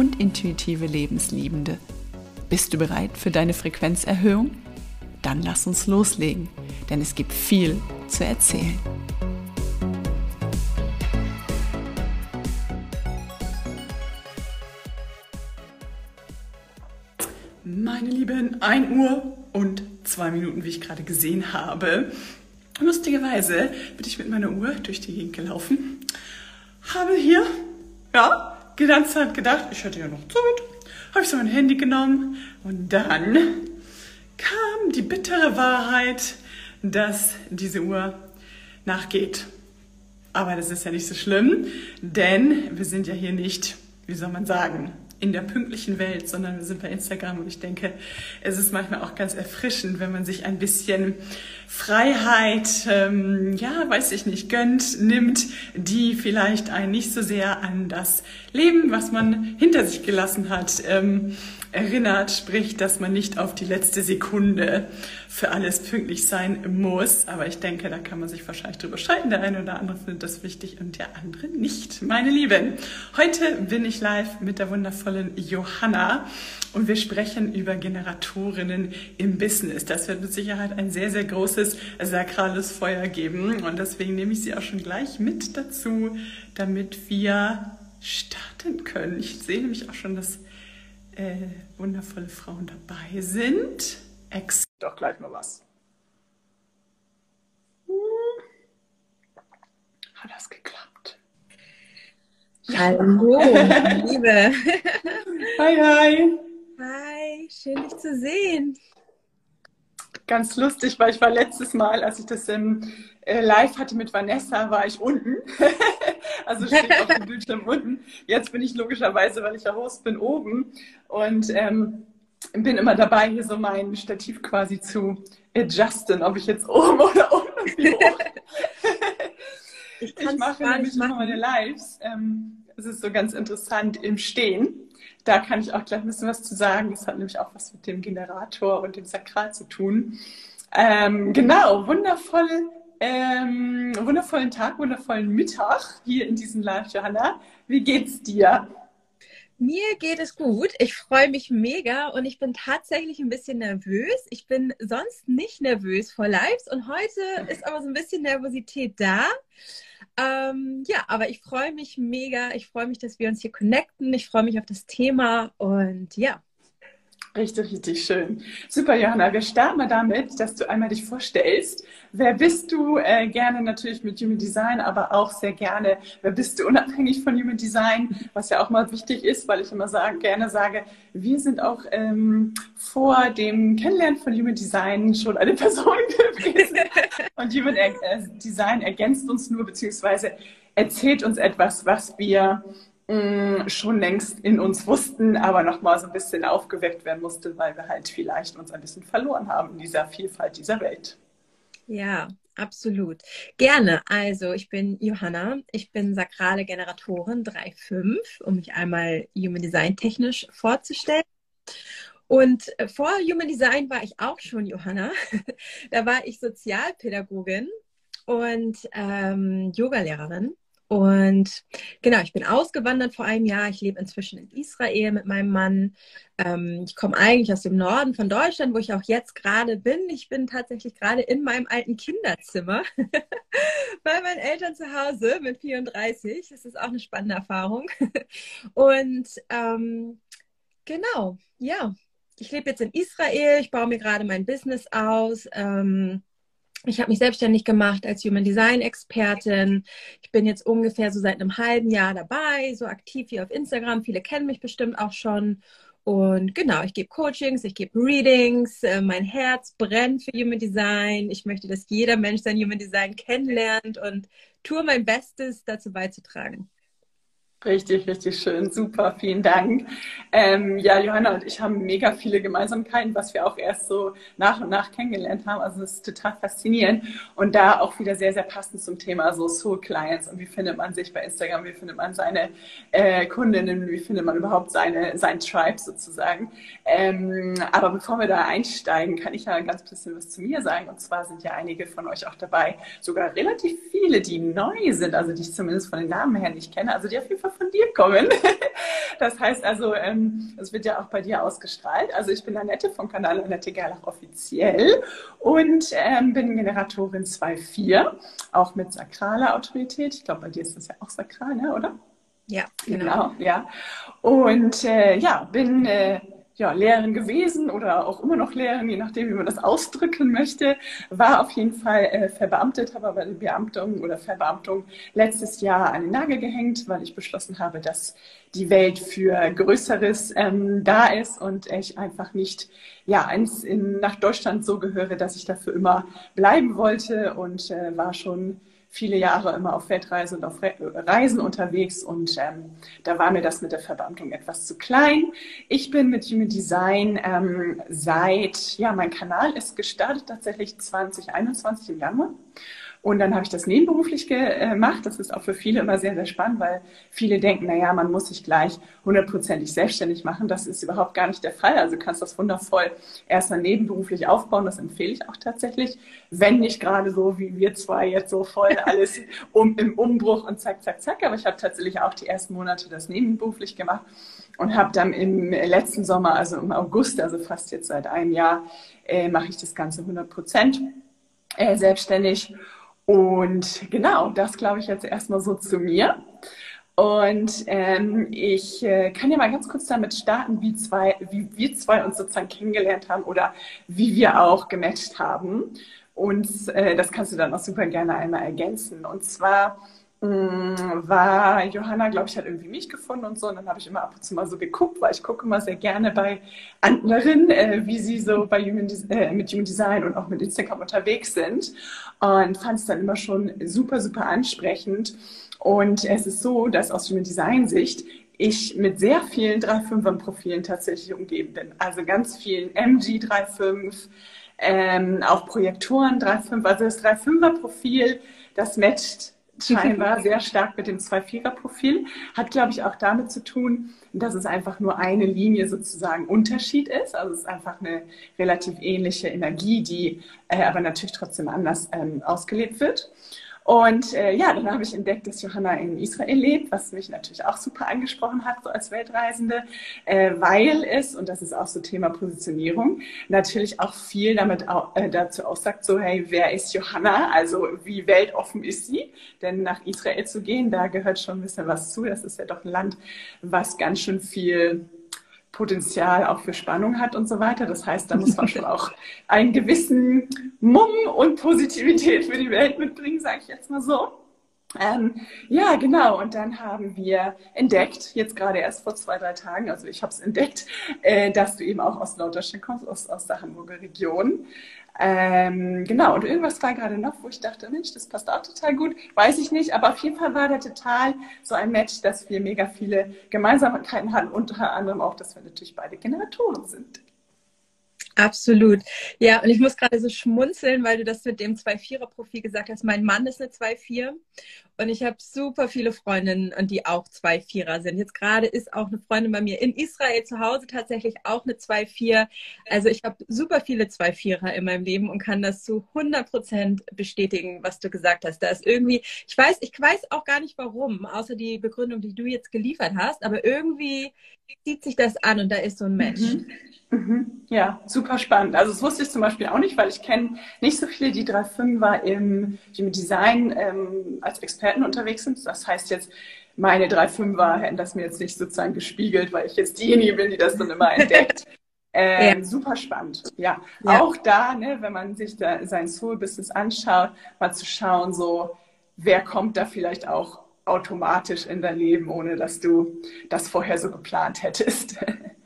und intuitive Lebensliebende. Bist du bereit für deine Frequenzerhöhung? Dann lass uns loslegen, denn es gibt viel zu erzählen. Meine Lieben, 1 Uhr und 2 Minuten, wie ich gerade gesehen habe. Lustigerweise bin ich mit meiner Uhr durch die Gegend gelaufen, habe hier, ja, die ganze Zeit gedacht, ich hätte ja noch Zeit. Habe ich so mein Handy genommen und dann kam die bittere Wahrheit, dass diese Uhr nachgeht. Aber das ist ja nicht so schlimm, denn wir sind ja hier nicht, wie soll man sagen, in der pünktlichen Welt, sondern wir sind bei Instagram und ich denke, es ist manchmal auch ganz erfrischend, wenn man sich ein bisschen Freiheit, ähm, ja, weiß ich nicht, gönnt, nimmt, die vielleicht einen nicht so sehr an das Leben, was man hinter sich gelassen hat, ähm, erinnert, sprich, dass man nicht auf die letzte Sekunde für alles pünktlich sein muss. Aber ich denke, da kann man sich wahrscheinlich drüber streiten. Der eine oder andere findet das wichtig und der andere nicht. Meine Lieben, heute bin ich live mit der wundervollen Johanna und wir sprechen über Generatorinnen im Business. Das wird mit Sicherheit ein sehr, sehr großes sakrales Feuer geben und deswegen nehme ich sie auch schon gleich mit dazu, damit wir starten können. Ich sehe nämlich auch schon, dass äh, wundervolle Frauen dabei sind. Ex doch gleich mal was. Hm. Hat das geklappt? Hallo, Liebe. Hi, hi. Hi, schön dich zu sehen. Ganz lustig, weil ich war letztes Mal, als ich das im äh, live hatte mit Vanessa, war ich unten. also steht auf dem Bildschirm unten. Jetzt bin ich logischerweise, weil ich ja Host bin, oben. Und ähm, bin immer dabei, hier so mein Stativ quasi zu adjusten, ob ich jetzt oben oder unten bin. ich, ich mache nämlich immer meine Lives. Ähm, es ist so ganz interessant im Stehen. Da kann ich auch gleich ein bisschen was zu sagen. Das hat nämlich auch was mit dem Generator und dem Sakral zu tun. Ähm, genau, wundervoll, ähm, wundervollen Tag, wundervollen Mittag hier in diesem Live, Johanna. Wie geht's dir? Mir geht es gut. Ich freue mich mega und ich bin tatsächlich ein bisschen nervös. Ich bin sonst nicht nervös vor Lives und heute ist aber so ein bisschen Nervosität da. Ähm, ja, aber ich freue mich mega. Ich freue mich, dass wir uns hier connecten. Ich freue mich auf das Thema und ja. Richtig, richtig schön. Super, Johanna. Wir starten mal damit, dass du einmal dich vorstellst. Wer bist du? Äh, gerne natürlich mit Human Design, aber auch sehr gerne, wer bist du unabhängig von Human Design, was ja auch mal wichtig ist, weil ich immer sagen, gerne sage, wir sind auch ähm, vor dem Kennenlernen von Human Design schon eine Person gewesen. Und Human äh, Design ergänzt uns nur, beziehungsweise erzählt uns etwas, was wir Schon längst in uns wussten, aber nochmal so ein bisschen aufgeweckt werden musste, weil wir halt vielleicht uns ein bisschen verloren haben in dieser Vielfalt dieser Welt. Ja, absolut. Gerne. Also, ich bin Johanna. Ich bin sakrale Generatorin 3.5, um mich einmal Human Design technisch vorzustellen. Und äh, vor Human Design war ich auch schon Johanna. da war ich Sozialpädagogin und ähm, Yogalehrerin. Und genau, ich bin ausgewandert vor einem Jahr. Ich lebe inzwischen in Israel mit meinem Mann. Ähm, ich komme eigentlich aus dem Norden von Deutschland, wo ich auch jetzt gerade bin. Ich bin tatsächlich gerade in meinem alten Kinderzimmer bei meinen Eltern zu Hause mit 34. Das ist auch eine spannende Erfahrung. Und ähm, genau, ja, ich lebe jetzt in Israel. Ich baue mir gerade mein Business aus. Ähm, ich habe mich selbstständig gemacht als Human Design Expertin. Ich bin jetzt ungefähr so seit einem halben Jahr dabei, so aktiv wie auf Instagram. Viele kennen mich bestimmt auch schon. Und genau, ich gebe Coachings, ich gebe Readings. Äh, mein Herz brennt für Human Design. Ich möchte, dass jeder Mensch sein Human Design kennenlernt und tue mein Bestes, dazu beizutragen. Richtig, richtig schön. Super, vielen Dank. Ähm, ja, Johanna und ich haben mega viele Gemeinsamkeiten, was wir auch erst so nach und nach kennengelernt haben. Also es ist total faszinierend und da auch wieder sehr, sehr passend zum Thema so Soul Clients und wie findet man sich bei Instagram, wie findet man seine äh, Kundinnen, wie findet man überhaupt seine, sein Tribe sozusagen. Ähm, aber bevor wir da einsteigen, kann ich ja ein ganz bisschen was zu mir sagen. Und zwar sind ja einige von euch auch dabei, sogar relativ viele, die neu sind, also die ich zumindest von den Namen her nicht kenne, also die auf jeden Fall von dir kommen. Das heißt also, ähm, es wird ja auch bei dir ausgestrahlt. Also ich bin Annette vom Kanal Annette Gerlach offiziell und ähm, bin Generatorin 2.4, auch mit sakraler Autorität. Ich glaube, bei dir ist das ja auch sakral, ne, oder? Ja, genau. genau ja. Und äh, ja, bin äh, ja, Lehrerin gewesen oder auch immer noch Lehrerin, je nachdem, wie man das ausdrücken möchte, war auf jeden Fall äh, verbeamtet, habe aber die Beamtung oder Verbeamtung letztes Jahr an den Nagel gehängt, weil ich beschlossen habe, dass die Welt für Größeres ähm, da ist und ich einfach nicht ja, ins, in, nach Deutschland so gehöre, dass ich dafür immer bleiben wollte und äh, war schon viele Jahre immer auf Weltreise und auf Re Reisen unterwegs und ähm, da war mir das mit der Verbeamtung etwas zu klein. Ich bin mit Human Design ähm, seit, ja, mein Kanal ist gestartet tatsächlich 2021 im Januar und dann habe ich das nebenberuflich gemacht. Das ist auch für viele immer sehr, sehr spannend, weil viele denken, naja, man muss sich gleich hundertprozentig selbstständig machen. Das ist überhaupt gar nicht der Fall. Also du kannst das wundervoll erstmal nebenberuflich aufbauen. Das empfehle ich auch tatsächlich. Wenn nicht gerade so wie wir zwei jetzt so voll alles um, im Umbruch und zack, zack, zack. Aber ich habe tatsächlich auch die ersten Monate das nebenberuflich gemacht und habe dann im letzten Sommer, also im August, also fast jetzt seit einem Jahr, äh, mache ich das Ganze 100 Prozent äh, selbstständig. Und genau, das glaube ich jetzt erstmal so zu mir. Und ähm, ich äh, kann ja mal ganz kurz damit starten, wie, zwei, wie wir zwei uns sozusagen kennengelernt haben oder wie wir auch gematcht haben. Und äh, das kannst du dann auch super gerne einmal ergänzen. Und zwar Mm, war Johanna, glaube ich, hat irgendwie mich gefunden und so. Und dann habe ich immer ab und zu mal so geguckt, weil ich gucke immer sehr gerne bei anderen, äh, wie sie so bei Human, äh, mit Human Design und auch mit Instagram unterwegs sind. Und fand es dann immer schon super, super ansprechend. Und es ist so, dass aus Human Design Sicht ich mit sehr vielen 3-5er-Profilen tatsächlich umgeben bin. Also ganz vielen MG 3.5, ähm, auch Projektoren 3.5. Also das 3-5er-Profil, das matcht scheinbar sehr stark mit dem Zwei-Vierer-Profil. Hat, glaube ich, auch damit zu tun, dass es einfach nur eine Linie sozusagen Unterschied ist. Also es ist einfach eine relativ ähnliche Energie, die äh, aber natürlich trotzdem anders ähm, ausgelebt wird. Und äh, ja, dann habe ich entdeckt, dass Johanna in Israel lebt, was mich natürlich auch super angesprochen hat, so als Weltreisende, äh, weil es, und das ist auch so Thema Positionierung, natürlich auch viel damit auch, äh, dazu aussagt, so, hey, wer ist Johanna? Also wie weltoffen ist sie? Denn nach Israel zu gehen, da gehört schon ein bisschen was zu. Das ist ja doch ein Land, was ganz schön viel Potenzial auch für Spannung hat und so weiter. Das heißt, da muss man schon auch einen gewissen Mumm und Positivität für die Welt mitbringen, sage ich jetzt mal so. Ähm, ja, genau. Und dann haben wir entdeckt, jetzt gerade erst vor zwei, drei Tagen, also ich habe es entdeckt, äh, dass du eben auch aus Norddeutschland kommst, aus, aus der Hamburger Region. Ähm, genau, und irgendwas war gerade noch, wo ich dachte, Mensch, das passt auch total gut. Weiß ich nicht, aber auf jeden Fall war da total so ein Match, dass wir mega viele Gemeinsamkeiten hatten, unter anderem auch, dass wir natürlich beide Generatoren sind. Absolut. Ja, und ich muss gerade so schmunzeln, weil du das mit dem 2-4er-Profil gesagt hast. Mein Mann ist eine 2-4 und ich habe super viele Freundinnen, die auch 2-4er sind. Jetzt gerade ist auch eine Freundin bei mir in Israel zu Hause tatsächlich auch eine 2-4. Also ich habe super viele 2-4er in meinem Leben und kann das zu 100 Prozent bestätigen, was du gesagt hast. Da ist irgendwie, ich weiß, ich weiß auch gar nicht warum, außer die Begründung, die du jetzt geliefert hast, aber irgendwie zieht sich das an und da ist so ein Match. Mhm. Mhm. Ja, super spannend. Also das wusste ich zum Beispiel auch nicht, weil ich kenne nicht so viele, die 3.5er im, die mit Design ähm, als Experten unterwegs sind. Das heißt jetzt, meine 3.5er hätten das mir jetzt nicht sozusagen gespiegelt, weil ich jetzt diejenige bin, die das dann immer entdeckt. Ähm, ja. Super spannend. Ja. ja. auch da, ne, wenn man sich da sein Soul-Business anschaut, mal zu schauen, so, wer kommt da vielleicht auch automatisch in dein Leben, ohne dass du das vorher so geplant hättest.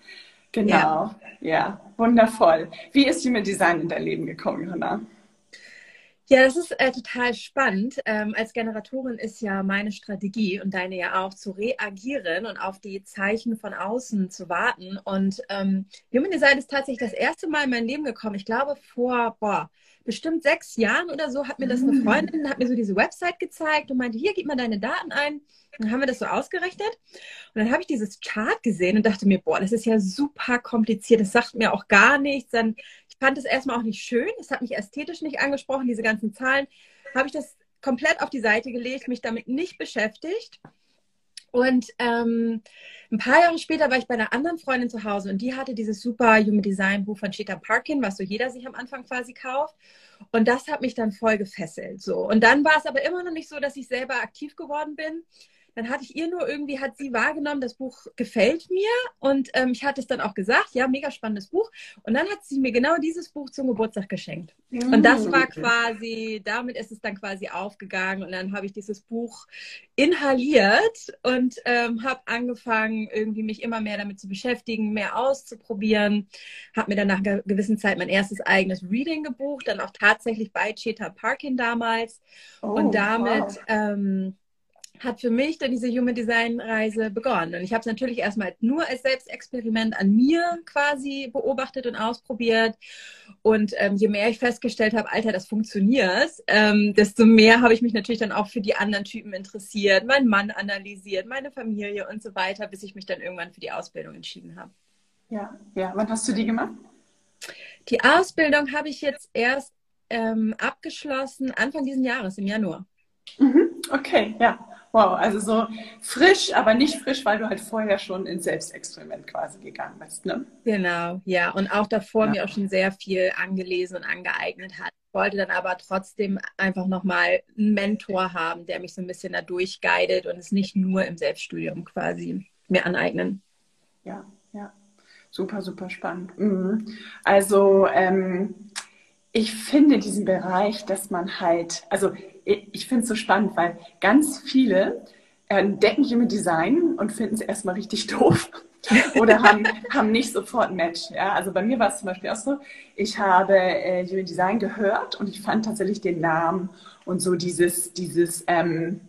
genau. Ja. ja, wundervoll. Wie ist Human Design in dein Leben gekommen, Johanna? Ja, das ist äh, total spannend. Ähm, als Generatorin ist ja meine Strategie und deine ja auch zu reagieren und auf die Zeichen von außen zu warten. Und ähm, Human Design ist tatsächlich das erste Mal in mein Leben gekommen. Ich glaube vor boah, bestimmt sechs Jahren oder so hat mir das eine mm. Freundin, hat mir so diese Website gezeigt und meinte, hier gib mal deine Daten ein. Dann haben wir das so ausgerechnet. Und dann habe ich dieses Chart gesehen und dachte mir, boah, das ist ja super kompliziert. Das sagt mir auch gar nichts. Dann, ich fand es erstmal auch nicht schön. Es hat mich ästhetisch nicht angesprochen, diese ganzen Zahlen. Habe ich das komplett auf die Seite gelegt, mich damit nicht beschäftigt. Und ähm, ein paar Jahre später war ich bei einer anderen Freundin zu Hause und die hatte dieses super Human Design Buch von Cheetah Parkin, was so jeder sich am Anfang quasi kauft. Und das hat mich dann voll gefesselt. So. Und dann war es aber immer noch nicht so, dass ich selber aktiv geworden bin. Dann hatte ich ihr nur irgendwie, hat sie wahrgenommen, das Buch gefällt mir. Und ähm, ich hatte es dann auch gesagt, ja, mega spannendes Buch. Und dann hat sie mir genau dieses Buch zum Geburtstag geschenkt. Und das war quasi, damit ist es dann quasi aufgegangen. Und dann habe ich dieses Buch inhaliert und ähm, habe angefangen, irgendwie mich immer mehr damit zu beschäftigen, mehr auszuprobieren. Habe mir dann nach einer gewissen Zeit mein erstes eigenes Reading gebucht, dann auch tatsächlich bei Cheetah Parkin damals. Oh, und damit wow. ähm, hat für mich dann diese Human Design Reise begonnen. Und ich habe es natürlich erstmal nur als Selbstexperiment an mir quasi beobachtet und ausprobiert. Und ähm, je mehr ich festgestellt habe, Alter, das funktioniert, ähm, desto mehr habe ich mich natürlich dann auch für die anderen Typen interessiert, meinen Mann analysiert, meine Familie und so weiter, bis ich mich dann irgendwann für die Ausbildung entschieden habe. Ja, ja. Wann hast du die gemacht? Die Ausbildung habe ich jetzt erst ähm, abgeschlossen, Anfang dieses Jahres, im Januar. Mhm. Okay, ja. Wow, also so frisch, aber nicht frisch, weil du halt vorher schon ins Selbstexperiment quasi gegangen bist, ne? Genau, ja. Und auch davor ja. mir auch schon sehr viel angelesen und angeeignet hat. Ich wollte dann aber trotzdem einfach nochmal einen Mentor haben, der mich so ein bisschen da durchguidet und es nicht nur im Selbststudium quasi mir aneignen. Ja, ja. Super, super spannend. Mhm. Also, ähm, ich finde diesen Bereich, dass man halt, also ich finde es so spannend, weil ganz viele entdecken Human Design und finden es erstmal richtig doof oder haben, haben nicht sofort ein Match. Ja? Also bei mir war es zum Beispiel auch so, ich habe äh, Design gehört und ich fand tatsächlich den Namen und so dieses, dieses ähm,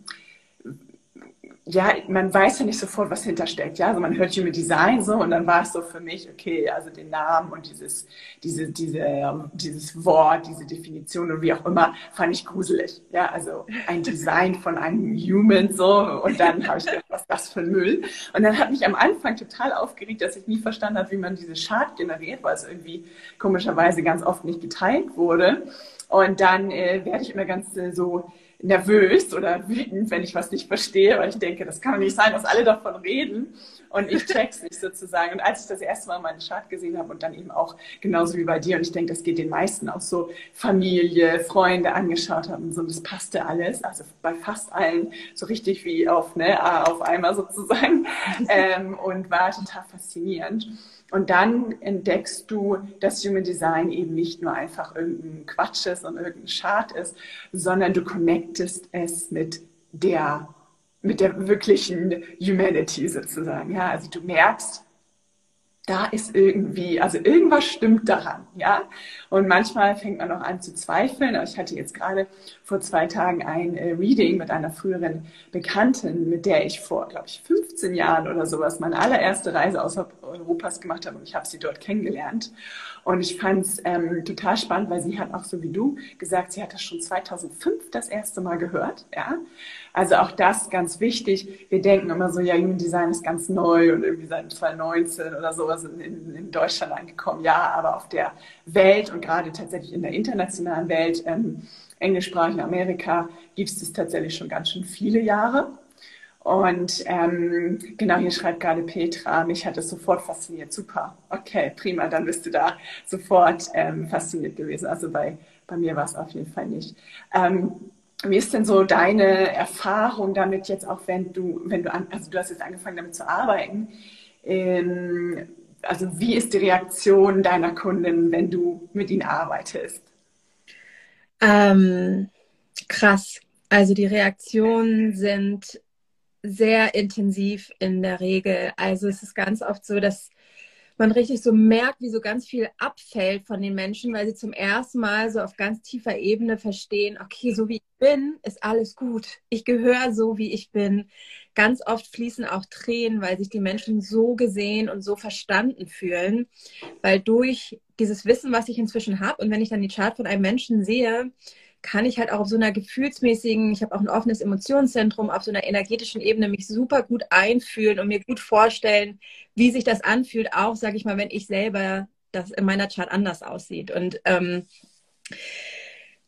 ja, man weiß ja nicht sofort, was hintersteckt. Ja, also man hört Human Design so und dann war es so für mich, okay, also den Namen und dieses, diese, diese, ähm, dieses Wort, diese Definition und wie auch immer, fand ich gruselig. Ja, also ein Design von einem Human so und dann habe ich gedacht, was ist das für ein Müll? Und dann hat mich am Anfang total aufgeregt, dass ich nie verstanden habe, wie man diese Chart generiert, weil es irgendwie komischerweise ganz oft nicht geteilt wurde. Und dann äh, werde ich immer ganz äh, so nervös oder wütend, wenn ich was nicht verstehe, weil ich denke, das kann doch nicht sein, dass alle davon reden und ich check's nicht sozusagen. Und als ich das erste Mal meinen Chart gesehen habe und dann eben auch genauso wie bei dir und ich denke, das geht den meisten auch so Familie, Freunde angeschaut haben und so, das passte alles, also bei fast allen so richtig wie auf, ne, auf einmal sozusagen ähm, und war total faszinierend. Und dann entdeckst du, dass Human Design eben nicht nur einfach irgendein Quatsch ist und irgendein Chart ist, sondern du connectest es mit der, mit der wirklichen Humanity sozusagen. Ja, also du merkst, da ist irgendwie, also irgendwas stimmt daran, ja. Und manchmal fängt man auch an zu zweifeln. Ich hatte jetzt gerade vor zwei Tagen ein äh, Reading mit einer früheren Bekannten, mit der ich vor, glaube ich, 15 Jahren oder sowas meine allererste Reise außerhalb Europas gemacht habe und ich habe sie dort kennengelernt. Und ich fand es ähm, total spannend, weil sie hat auch so wie du gesagt, sie hat das schon 2005 das erste Mal gehört, ja. Also auch das ganz wichtig. Wir denken immer so, ja, Human Design ist ganz neu und irgendwie seit 2019 oder sowas in, in Deutschland angekommen. Ja, aber auf der Welt und gerade tatsächlich in der internationalen Welt, ähm, englischsprachigen Amerika, gibt es das tatsächlich schon ganz schön viele Jahre. Und ähm, genau hier schreibt gerade Petra, mich hat es sofort fasziniert. Super, okay, prima, dann bist du da sofort ähm, fasziniert gewesen. Also bei, bei mir war es auf jeden Fall nicht. Ähm, wie ist denn so deine Erfahrung damit jetzt auch, wenn du, wenn du an, also du hast jetzt angefangen damit zu arbeiten, ähm, also wie ist die Reaktion deiner Kunden, wenn du mit ihnen arbeitest? Ähm, krass. Also die Reaktionen sind sehr intensiv in der Regel. Also es ist ganz oft so, dass man richtig so merkt, wie so ganz viel abfällt von den Menschen, weil sie zum ersten Mal so auf ganz tiefer Ebene verstehen, okay, so wie ich bin, ist alles gut. Ich gehöre so, wie ich bin. Ganz oft fließen auch Tränen, weil sich die Menschen so gesehen und so verstanden fühlen, weil durch dieses Wissen, was ich inzwischen habe und wenn ich dann die Chart von einem Menschen sehe, kann ich halt auch auf so einer gefühlsmäßigen, ich habe auch ein offenes Emotionszentrum, auf so einer energetischen Ebene mich super gut einfühlen und mir gut vorstellen, wie sich das anfühlt, auch, sage ich mal, wenn ich selber das in meiner Chart anders aussieht. Und ähm,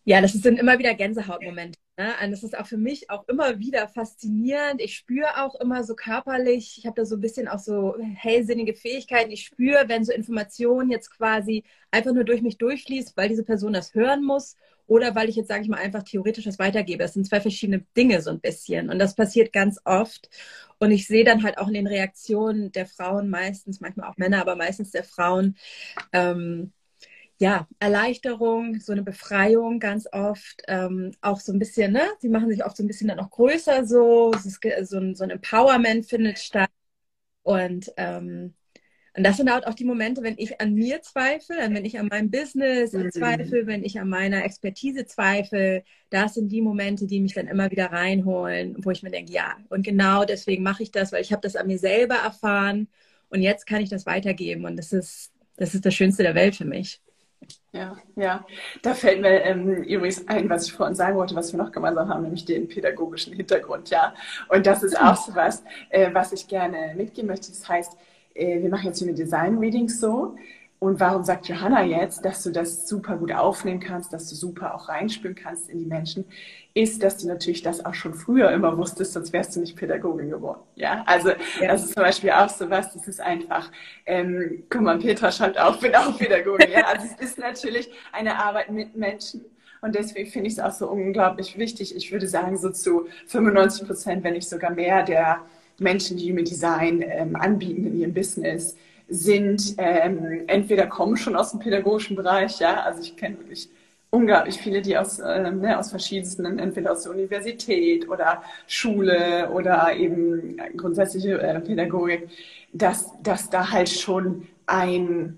ja, das sind immer wieder Gänsehautmomente. Ne? Und das ist auch für mich auch immer wieder faszinierend. Ich spüre auch immer so körperlich, ich habe da so ein bisschen auch so hellsinnige Fähigkeiten. Ich spüre, wenn so Informationen jetzt quasi einfach nur durch mich durchfließt, weil diese Person das hören muss oder weil ich jetzt, sage ich mal, einfach theoretisch das weitergebe. Das sind zwei verschiedene Dinge so ein bisschen. Und das passiert ganz oft. Und ich sehe dann halt auch in den Reaktionen der Frauen meistens, manchmal auch Männer, aber meistens der Frauen, ähm, ja, Erleichterung, so eine Befreiung ganz oft, ähm, auch so ein bisschen, ne? Sie machen sich oft so ein bisschen dann auch größer so, so, ein, so ein Empowerment findet statt. Und ähm, und das sind halt auch die Momente, wenn ich an mir zweifle, wenn ich an meinem Business mhm. zweifle, wenn ich an meiner Expertise zweifle. Das sind die Momente, die mich dann immer wieder reinholen, wo ich mir denke, ja, und genau deswegen mache ich das, weil ich habe das an mir selber erfahren und jetzt kann ich das weitergeben. Und das ist, das ist das Schönste der Welt für mich. Ja, ja. Da fällt mir ähm, übrigens ein, was ich vorhin sagen wollte, was wir noch gemeinsam haben, nämlich den pädagogischen Hintergrund, ja. Und das ist auch so was, äh, was ich gerne mitgeben möchte. Das heißt, äh, wir machen jetzt hier eine Design-Readings so. Und warum sagt Johanna jetzt, dass du das super gut aufnehmen kannst, dass du super auch reinspüren kannst in die Menschen, ist, dass du natürlich das auch schon früher immer wusstest, sonst wärst du nicht Pädagogin geworden. Ja, also ja. das ist zum Beispiel auch so was, das ist einfach, ähm, guck mal, Petra schreibt auch, bin auch Pädagogin. ja, also es ist natürlich eine Arbeit mit Menschen. Und deswegen finde ich es auch so unglaublich wichtig. Ich würde sagen, so zu 95 Prozent, wenn nicht sogar mehr der Menschen, die Human Design ähm, anbieten in ihrem Business, sind ähm, entweder kommen schon aus dem pädagogischen Bereich, ja, also ich kenne wirklich unglaublich viele, die aus, äh, ne, aus verschiedensten, entweder aus der Universität oder Schule oder eben grundsätzliche äh, Pädagogik, dass, dass da halt schon ein,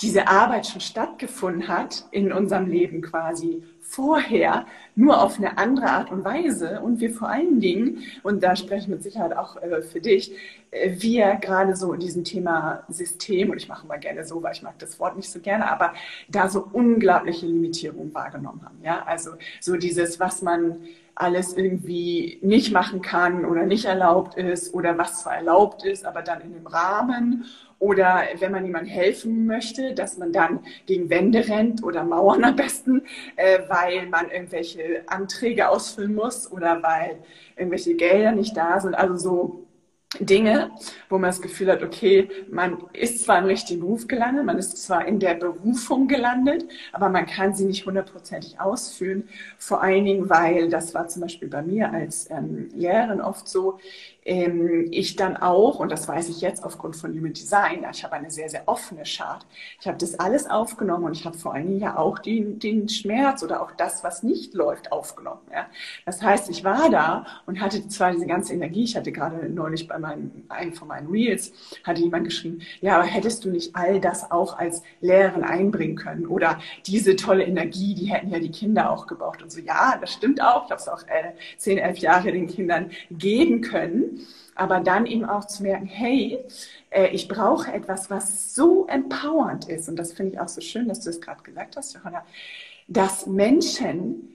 diese Arbeit schon stattgefunden hat in unserem Leben quasi vorher, nur auf eine andere Art und Weise und wir vor allen Dingen, und da spreche ich mit Sicherheit auch äh, für dich, äh, wir gerade so in diesem Thema System, und ich mache immer gerne so, weil ich mag das Wort nicht so gerne, aber da so unglaubliche Limitierungen wahrgenommen haben. Ja, also so dieses, was man alles irgendwie nicht machen kann oder nicht erlaubt ist oder was zwar erlaubt ist, aber dann in dem Rahmen oder wenn man jemandem helfen möchte, dass man dann gegen Wände rennt oder Mauern am besten, äh, weil man irgendwelche Anträge ausfüllen muss oder weil irgendwelche Gelder nicht da sind. Also so Dinge, wo man das Gefühl hat, okay, man ist zwar im richtigen Beruf gelandet, man ist zwar in der Berufung gelandet, aber man kann sie nicht hundertprozentig ausführen. Vor allen Dingen, weil das war zum Beispiel bei mir als ähm, Lehrerin oft so, ähm, ich dann auch, und das weiß ich jetzt aufgrund von Human Design, ich habe eine sehr, sehr offene Chart. Ich habe das alles aufgenommen und ich habe vor allen Dingen ja auch den, den Schmerz oder auch das, was nicht läuft, aufgenommen. Ja. Das heißt, ich war da und hatte zwar diese ganze Energie, ich hatte gerade neulich bei meinem, einem von meinen Reels, hatte jemand geschrieben, ja, aber hättest du nicht all das auch als Lehrerin einbringen können? Oder diese tolle Energie, die hätten ja die Kinder auch gebraucht. Und so, ja, das stimmt auch. Ich habe es auch äh, zehn, elf Jahre den Kindern geben können aber dann eben auch zu merken, hey, äh, ich brauche etwas, was so empowernd ist. Und das finde ich auch so schön, dass du es gerade gesagt hast, Johanna, dass Menschen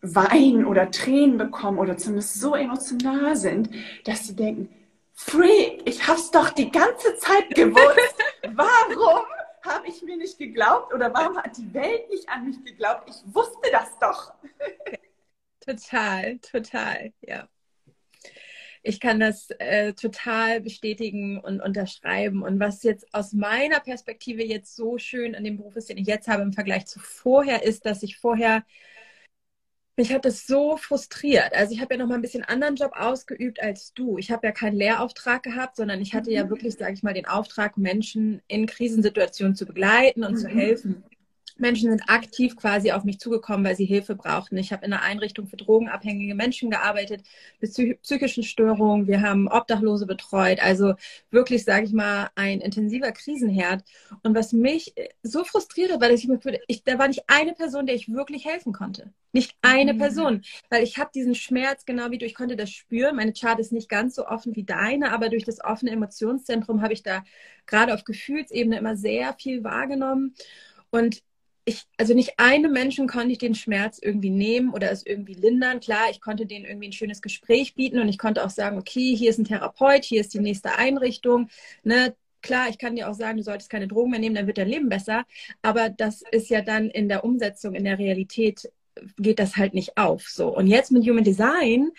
weinen oder Tränen bekommen oder zumindest so emotional sind, dass sie denken, Freak, ich hab's doch die ganze Zeit gewusst. Warum habe ich mir nicht geglaubt oder warum hat die Welt nicht an mich geglaubt? Ich wusste das doch. Total, total, ja ich kann das äh, total bestätigen und unterschreiben. Und was jetzt aus meiner Perspektive jetzt so schön an dem Beruf ist, den ich jetzt habe im Vergleich zu vorher, ist, dass ich vorher mich hat das so frustriert. Also ich habe ja noch mal ein bisschen anderen Job ausgeübt als du. Ich habe ja keinen Lehrauftrag gehabt, sondern ich hatte ja mhm. wirklich, sage ich mal, den Auftrag, Menschen in Krisensituationen zu begleiten und mhm. zu helfen. Menschen sind aktiv quasi auf mich zugekommen, weil sie Hilfe brauchten. Ich habe in einer Einrichtung für drogenabhängige Menschen gearbeitet, mit psychischen Störungen. Wir haben Obdachlose betreut. Also wirklich, sage ich mal, ein intensiver Krisenherd. Und was mich so frustriert hat, dass ich mir ich, da war nicht eine Person, der ich wirklich helfen konnte. Nicht eine mhm. Person, weil ich habe diesen Schmerz genau wie du, ich konnte das spüren. Meine Chart ist nicht ganz so offen wie deine, aber durch das offene Emotionszentrum habe ich da gerade auf Gefühlsebene immer sehr viel wahrgenommen. Und ich, also nicht einem Menschen konnte ich den Schmerz irgendwie nehmen oder es irgendwie lindern. Klar, ich konnte denen irgendwie ein schönes Gespräch bieten und ich konnte auch sagen, okay, hier ist ein Therapeut, hier ist die nächste Einrichtung. Ne? Klar, ich kann dir auch sagen, du solltest keine Drogen mehr nehmen, dann wird dein Leben besser. Aber das ist ja dann in der Umsetzung, in der Realität geht das halt nicht auf. So. Und jetzt mit Human Design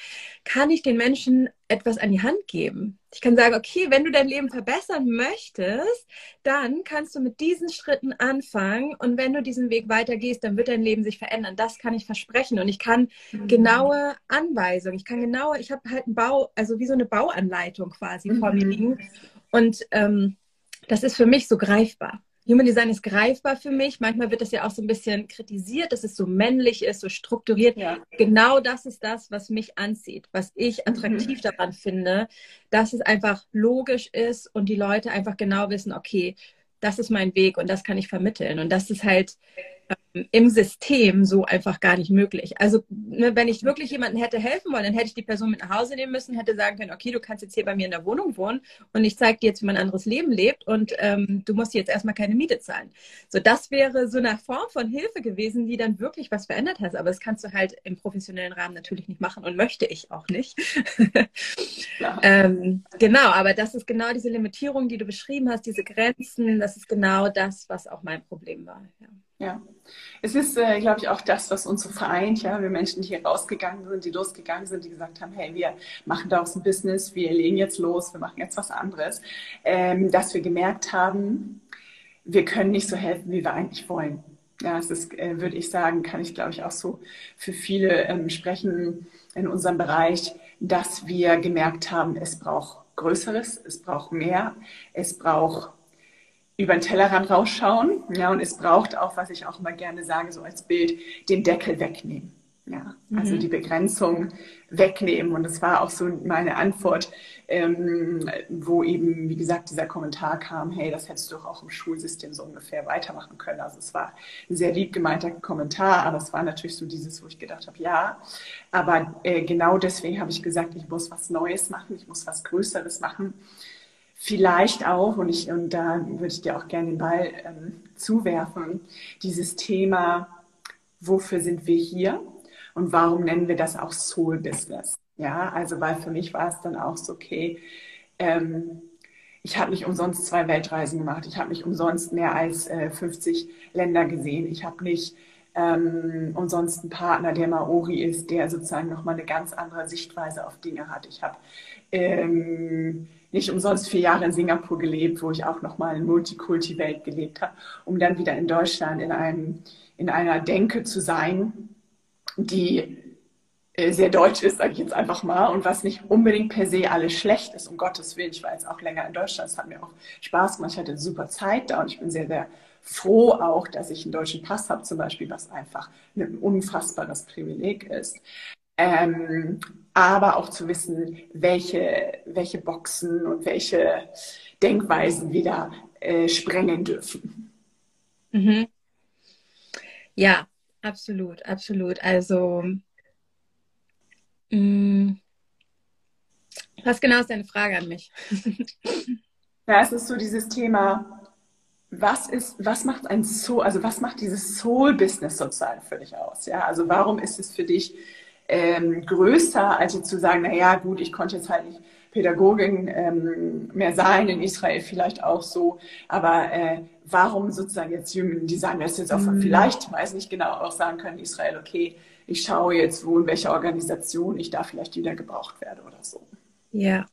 kann ich den Menschen etwas an die Hand geben. Ich kann sagen, okay, wenn du dein Leben verbessern möchtest, dann kannst du mit diesen Schritten anfangen. Und wenn du diesen Weg weitergehst, dann wird dein Leben sich verändern. Das kann ich versprechen. Und ich kann mhm. genaue Anweisungen, ich kann genaue, ich habe halt einen Bau, also wie so eine Bauanleitung quasi mhm. vor mir mhm. liegen. Und ähm, das ist für mich so greifbar. Human Design ist greifbar für mich. Manchmal wird das ja auch so ein bisschen kritisiert, dass es so männlich ist, so strukturiert. Ja. Genau das ist das, was mich anzieht, was ich mhm. attraktiv mhm. daran finde, dass es einfach logisch ist und die Leute einfach genau wissen, okay, das ist mein Weg und das kann ich vermitteln. Und das ist halt im System so einfach gar nicht möglich. Also ne, wenn ich wirklich jemanden hätte helfen wollen, dann hätte ich die Person mit nach Hause nehmen müssen, hätte sagen können, okay, du kannst jetzt hier bei mir in der Wohnung wohnen und ich zeige dir jetzt, wie man ein anderes Leben lebt und ähm, du musst jetzt erstmal keine Miete zahlen. So, das wäre so eine Form von Hilfe gewesen, die dann wirklich was verändert hat. Aber das kannst du halt im professionellen Rahmen natürlich nicht machen und möchte ich auch nicht. ähm, genau, aber das ist genau diese Limitierung, die du beschrieben hast, diese Grenzen, das ist genau das, was auch mein Problem war. Ja. Ja, es ist, äh, glaube ich, auch das, was uns so vereint. Ja, wir Menschen, die hier rausgegangen sind, die losgegangen sind, die gesagt haben, hey, wir machen daraus ein Business, wir legen jetzt los, wir machen jetzt was anderes, ähm, dass wir gemerkt haben, wir können nicht so helfen, wie wir eigentlich wollen. Ja, es ist, äh, würde ich sagen, kann ich, glaube ich, auch so für viele ähm, sprechen in unserem Bereich, dass wir gemerkt haben, es braucht Größeres, es braucht mehr, es braucht über den Tellerrand rausschauen. Ja, und es braucht auch, was ich auch immer gerne sage, so als Bild, den Deckel wegnehmen. Ja, also mhm. die Begrenzung wegnehmen. Und das war auch so meine Antwort, ähm, wo eben, wie gesagt, dieser Kommentar kam, hey, das hättest du doch auch im Schulsystem so ungefähr weitermachen können. Also es war ein sehr lieb gemeinter Kommentar, aber es war natürlich so dieses, wo ich gedacht habe, ja, aber äh, genau deswegen habe ich gesagt, ich muss was Neues machen, ich muss was Größeres machen vielleicht auch, und, ich, und da würde ich dir auch gerne den Ball ähm, zuwerfen, dieses Thema, wofür sind wir hier und warum nennen wir das auch Soul Business? Ja, also weil für mich war es dann auch so, okay, ähm, ich habe nicht umsonst zwei Weltreisen gemacht, ich habe nicht umsonst mehr als äh, 50 Länder gesehen, ich habe nicht ähm, umsonst einen Partner, der Maori ist, der sozusagen nochmal eine ganz andere Sichtweise auf Dinge hat. Ich habe ähm, nicht umsonst vier Jahre in Singapur gelebt, wo ich auch nochmal in Multikulti-Welt gelebt habe, um dann wieder in Deutschland in, einem, in einer Denke zu sein, die äh, sehr deutsch ist, sage ich jetzt einfach mal, und was nicht unbedingt per se alles schlecht ist, um Gottes Willen. Ich war jetzt auch länger in Deutschland, es hat mir auch Spaß gemacht, ich hatte super Zeit da und ich bin sehr, sehr froh auch, dass ich einen deutschen Pass habe zum Beispiel, was einfach ein unfassbares Privileg ist ähm, aber auch zu wissen, welche, welche Boxen und welche Denkweisen wir da äh, sprengen dürfen. Mhm. Ja, absolut, absolut. Also, mh, mm, was genau ist deine Frage an mich? ja, es ist so dieses Thema, was ist, was macht ein Soul, also was macht dieses Soul-Business sozusagen für dich aus? Ja, also warum ist es für dich ähm, größer, als jetzt zu sagen, naja, gut, ich konnte jetzt halt nicht Pädagogin ähm, mehr sein, in Israel vielleicht auch so, aber äh, warum sozusagen jetzt Human Design, das jetzt auch mhm. vielleicht, weiß nicht genau, auch sagen können, Israel, okay, ich schaue jetzt, wo in welcher Organisation ich da vielleicht wieder gebraucht werde oder so. Ja,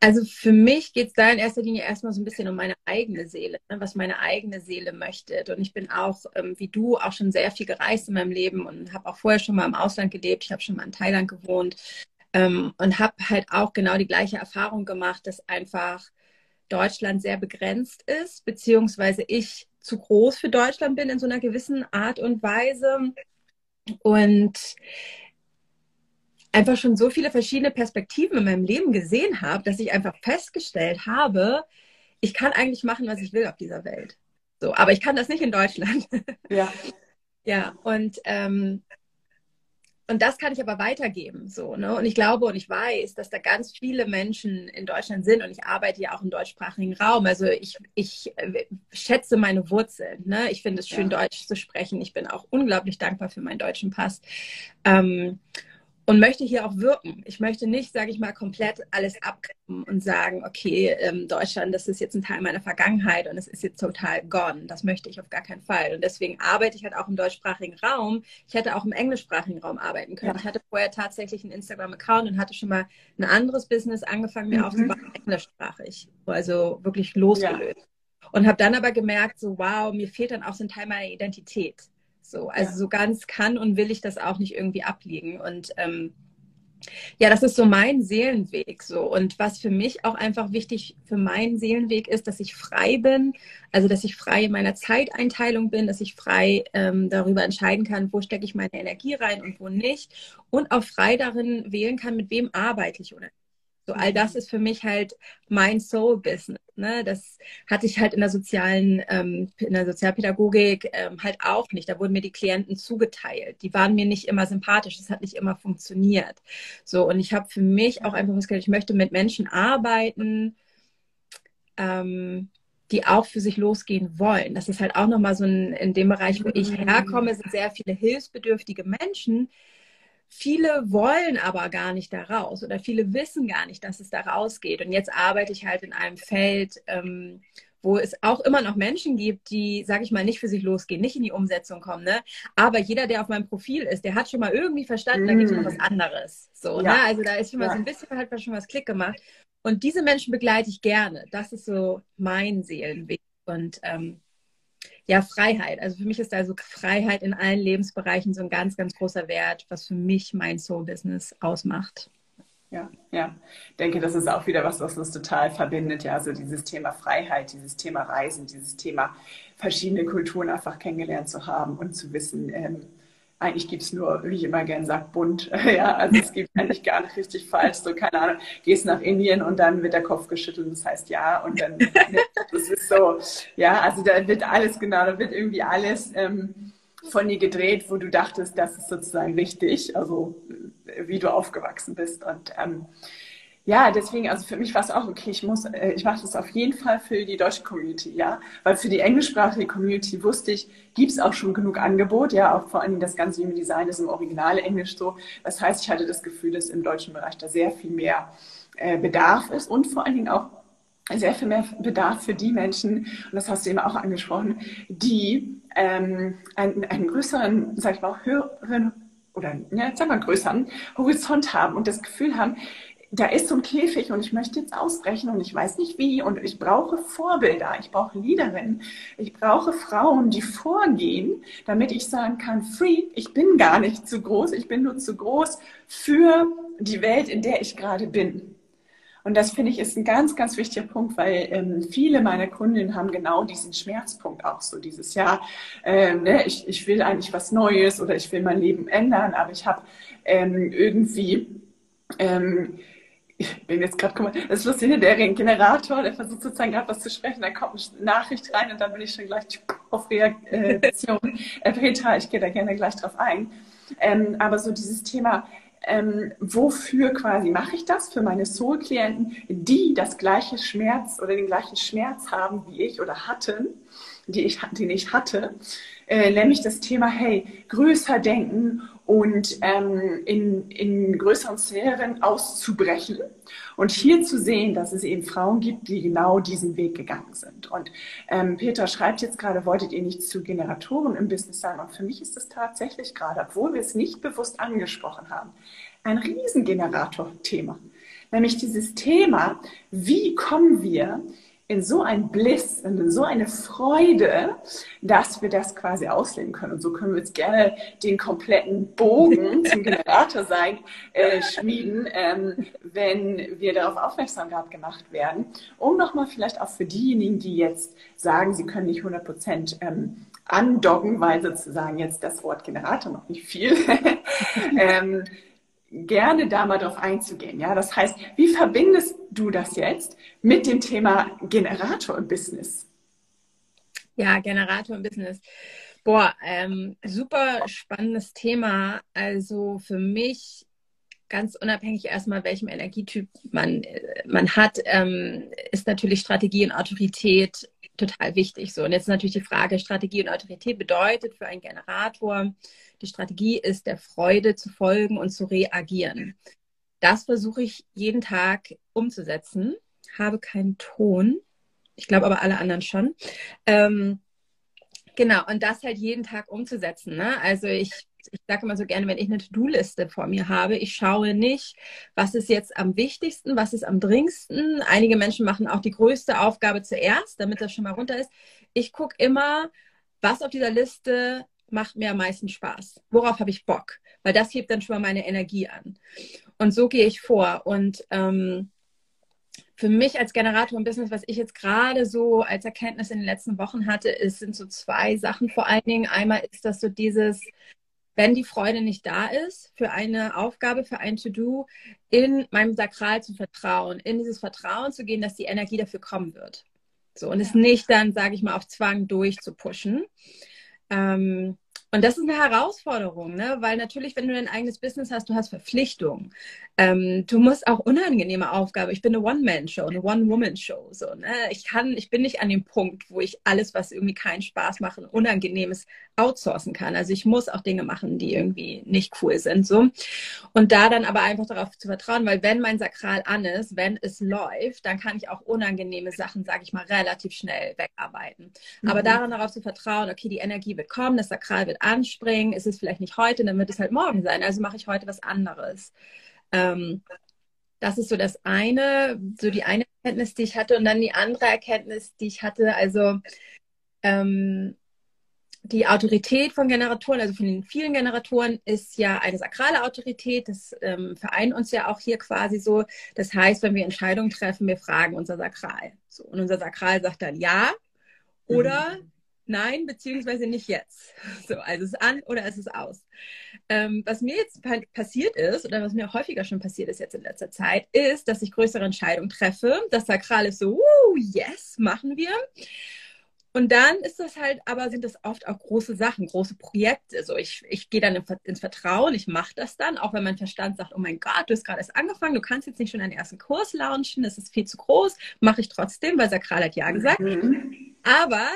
also für mich geht es da in erster Linie erstmal so ein bisschen um meine eigene Seele, ne, was meine eigene Seele möchte. Und ich bin auch, ähm, wie du, auch schon sehr viel gereist in meinem Leben und habe auch vorher schon mal im Ausland gelebt. Ich habe schon mal in Thailand gewohnt ähm, und habe halt auch genau die gleiche Erfahrung gemacht, dass einfach Deutschland sehr begrenzt ist, beziehungsweise ich zu groß für Deutschland bin in so einer gewissen Art und Weise und einfach schon so viele verschiedene Perspektiven in meinem Leben gesehen habe, dass ich einfach festgestellt habe, ich kann eigentlich machen, was ich will auf dieser Welt. So, aber ich kann das nicht in Deutschland. Ja. ja, und ähm, und das kann ich aber weitergeben, so, ne? Und ich glaube und ich weiß, dass da ganz viele Menschen in Deutschland sind und ich arbeite ja auch im deutschsprachigen Raum. Also ich, ich äh, schätze meine Wurzeln, ne? Ich finde es schön, ja. Deutsch zu sprechen. Ich bin auch unglaublich dankbar für meinen deutschen Pass. Ähm, und möchte hier auch wirken. Ich möchte nicht, sage ich mal, komplett alles abgeben und sagen, okay, ähm, Deutschland, das ist jetzt ein Teil meiner Vergangenheit und es ist jetzt total gone. Das möchte ich auf gar keinen Fall. Und deswegen arbeite ich halt auch im deutschsprachigen Raum. Ich hätte auch im englischsprachigen Raum arbeiten können. Ja. Ich hatte vorher tatsächlich einen Instagram-Account und hatte schon mal ein anderes Business angefangen, mir mhm. aufzubauen, englischsprachig. Also wirklich losgelöst. Ja. Und habe dann aber gemerkt, so wow, mir fehlt dann auch so ein Teil meiner Identität. So, also ja. so ganz kann und will ich das auch nicht irgendwie ablegen. Und ähm, ja, das ist so mein Seelenweg so. Und was für mich auch einfach wichtig für meinen Seelenweg ist, dass ich frei bin, also dass ich frei in meiner Zeiteinteilung bin, dass ich frei ähm, darüber entscheiden kann, wo stecke ich meine Energie rein und wo nicht. Und auch frei darin wählen kann, mit wem arbeite ich oder so all das ist für mich halt mein Soul-Business. Ne? Das hatte ich halt in der sozialen, ähm, in der Sozialpädagogik ähm, halt auch nicht. Da wurden mir die Klienten zugeteilt. Die waren mir nicht immer sympathisch. Das hat nicht immer funktioniert. So und ich habe für mich auch einfach gesagt, ich möchte mit Menschen arbeiten. Ähm, die auch für sich losgehen wollen. Das ist halt auch nochmal so ein, in dem Bereich, wo ich mhm. herkomme, sind sehr viele hilfsbedürftige Menschen, Viele wollen aber gar nicht da raus oder viele wissen gar nicht, dass es da rausgeht. Und jetzt arbeite ich halt in einem Feld, ähm, wo es auch immer noch Menschen gibt, die, sage ich mal, nicht für sich losgehen, nicht in die Umsetzung kommen. Ne? Aber jeder, der auf meinem Profil ist, der hat schon mal irgendwie verstanden, mm. da gibt es noch was anderes. So, ja. ne? Also da ist schon mal ja. so ein bisschen halt schon was Klick gemacht. Und diese Menschen begleite ich gerne. Das ist so mein Seelenweg. Und ähm, ja, Freiheit. Also für mich ist also Freiheit in allen Lebensbereichen so ein ganz, ganz großer Wert, was für mich mein Soul-Business ausmacht. Ja, ja. Ich denke, das ist auch wieder was, was uns total verbindet. Ja, also dieses Thema Freiheit, dieses Thema Reisen, dieses Thema verschiedene Kulturen einfach kennengelernt zu haben und zu wissen, ähm, eigentlich gibt es nur, wie ich immer gern sage, bunt. ja, also es gibt eigentlich gar nicht richtig falsch. So, keine Ahnung, gehst nach Indien und dann wird der Kopf geschüttelt und das heißt ja. Und dann, das ist so, ja, also da wird alles, genau, da wird irgendwie alles ähm, von dir gedreht, wo du dachtest, das ist sozusagen richtig, also wie du aufgewachsen bist. Und ähm, ja, deswegen, also für mich war es auch okay, ich muss, äh, ich mache das auf jeden Fall für die deutsche Community, ja, weil für die englischsprachige Community wusste ich, gibt es auch schon genug Angebot, ja, auch vor allem das ganze Human Design ist im Original Englisch so. Das heißt, ich hatte das Gefühl, dass im deutschen Bereich da sehr viel mehr äh, Bedarf ist und vor allen Dingen auch sehr viel mehr Bedarf für die Menschen, und das hast du eben auch angesprochen, die ähm, einen, einen größeren, sag ich mal, höheren oder ja, sag mal größeren Horizont haben und das Gefühl haben, da ist so ein Käfig und ich möchte jetzt ausbrechen und ich weiß nicht wie und ich brauche Vorbilder, ich brauche Leaderinnen, ich brauche Frauen, die vorgehen, damit ich sagen kann, free, ich bin gar nicht zu groß, ich bin nur zu groß für die Welt, in der ich gerade bin. Und das finde ich ist ein ganz, ganz wichtiger Punkt, weil ähm, viele meiner Kundinnen haben genau diesen Schmerzpunkt auch so dieses Jahr. Ähm, ne, ich, ich will eigentlich was Neues oder ich will mein Leben ändern, aber ich habe ähm, irgendwie ähm, ich bin jetzt gerade, guck mal, das ist lustig, der Generator, der versucht sozusagen gerade was zu sprechen, da kommt eine Nachricht rein und dann bin ich schon gleich auf Reaktion. äh, Petra, ich gehe da gerne gleich drauf ein. Ähm, aber so dieses Thema, ähm, wofür quasi mache ich das? Für meine Soul-Klienten, die das gleiche Schmerz oder den gleichen Schmerz haben wie ich oder hatten, die ich, den ich hatte, äh, nämlich das Thema, hey, größer denken und ähm, in, in größeren Sphären auszubrechen und hier zu sehen, dass es eben Frauen gibt, die genau diesen Weg gegangen sind. Und ähm, Peter schreibt jetzt gerade, wolltet ihr nicht zu Generatoren im Business sein? Und für mich ist es tatsächlich gerade, obwohl wir es nicht bewusst angesprochen haben, ein Riesengenerator-Thema. Nämlich dieses Thema, wie kommen wir in so ein Bliss und in so eine Freude, dass wir das quasi ausleben können. Und so können wir jetzt gerne den kompletten Bogen zum Generator sein, äh, schmieden, ähm, wenn wir darauf aufmerksam gemacht werden, um nochmal vielleicht auch für diejenigen, die jetzt sagen, sie können nicht 100 Prozent ähm, andocken, weil sozusagen jetzt das Wort Generator noch nicht viel, ähm, gerne da mal drauf einzugehen. Ja, das heißt, wie verbindest du das jetzt mit dem Thema Generator im Business? Ja, Generator im Business. Boah, ähm, super spannendes Thema. Also für mich ganz unabhängig erstmal, welchem Energietyp man, man hat, ähm, ist natürlich Strategie und Autorität total wichtig. So, und jetzt natürlich die Frage, Strategie und Autorität bedeutet für einen Generator, die Strategie ist, der Freude zu folgen und zu reagieren. Das versuche ich jeden Tag umzusetzen. Habe keinen Ton. Ich glaube aber alle anderen schon. Ähm, genau, und das halt jeden Tag umzusetzen. Ne? Also ich, ich sage immer so gerne, wenn ich eine To-Do-Liste vor mir habe, ich schaue nicht, was ist jetzt am wichtigsten, was ist am dringendsten. Einige Menschen machen auch die größte Aufgabe zuerst, damit das schon mal runter ist. Ich gucke immer, was auf dieser Liste macht mir am meisten Spaß? Worauf habe ich Bock? Weil das hebt dann schon mal meine Energie an. Und so gehe ich vor. Und ähm, für mich als Generator im Business, was ich jetzt gerade so als Erkenntnis in den letzten Wochen hatte, ist, sind so zwei Sachen vor allen Dingen. Einmal ist das so dieses, wenn die Freude nicht da ist, für eine Aufgabe, für ein To-Do, in meinem Sakral zu vertrauen, in dieses Vertrauen zu gehen, dass die Energie dafür kommen wird. So, und ja. es nicht dann, sage ich mal, auf Zwang durchzupushen. Ähm, und das ist eine Herausforderung, ne? weil natürlich, wenn du dein eigenes Business hast, du hast Verpflichtungen. Ähm, du musst auch unangenehme Aufgaben. Ich bin eine One-Man-Show, eine One-Woman-Show. So, ne? Ich kann, ich bin nicht an dem Punkt, wo ich alles, was irgendwie keinen Spaß macht, unangenehmes outsourcen kann. Also ich muss auch Dinge machen, die irgendwie nicht cool sind. So. Und da dann aber einfach darauf zu vertrauen, weil wenn mein Sakral an ist, wenn es läuft, dann kann ich auch unangenehme Sachen, sage ich mal, relativ schnell wegarbeiten. Mhm. Aber daran darauf zu vertrauen, okay, die Energie wird kommen, das Sakral wird anspringen, ist es vielleicht nicht heute, dann wird es halt morgen sein. Also mache ich heute was anderes. Ähm, das ist so das eine, so die eine Erkenntnis, die ich hatte. Und dann die andere Erkenntnis, die ich hatte, also ähm, die Autorität von Generatoren, also von den vielen Generatoren, ist ja eine sakrale Autorität. Das ähm, vereint uns ja auch hier quasi so. Das heißt, wenn wir Entscheidungen treffen, wir fragen unser Sakral. So, und unser Sakral sagt dann ja oder mhm nein, beziehungsweise nicht jetzt. So, also es ist an oder es ist aus. Ähm, was mir jetzt passiert ist, oder was mir häufiger schon passiert ist jetzt in letzter Zeit, ist, dass ich größere Entscheidungen treffe. Das Sakral ist so, uh, yes, machen wir. Und dann ist das halt, aber sind das oft auch große Sachen, große Projekte. Also ich, ich gehe dann ins Vertrauen, ich mache das dann, auch wenn mein Verstand sagt, oh mein Gott, du hast gerade erst angefangen, du kannst jetzt nicht schon deinen ersten Kurs launchen, das ist viel zu groß, mache ich trotzdem, weil Sakral hat ja gesagt. Mhm. Aber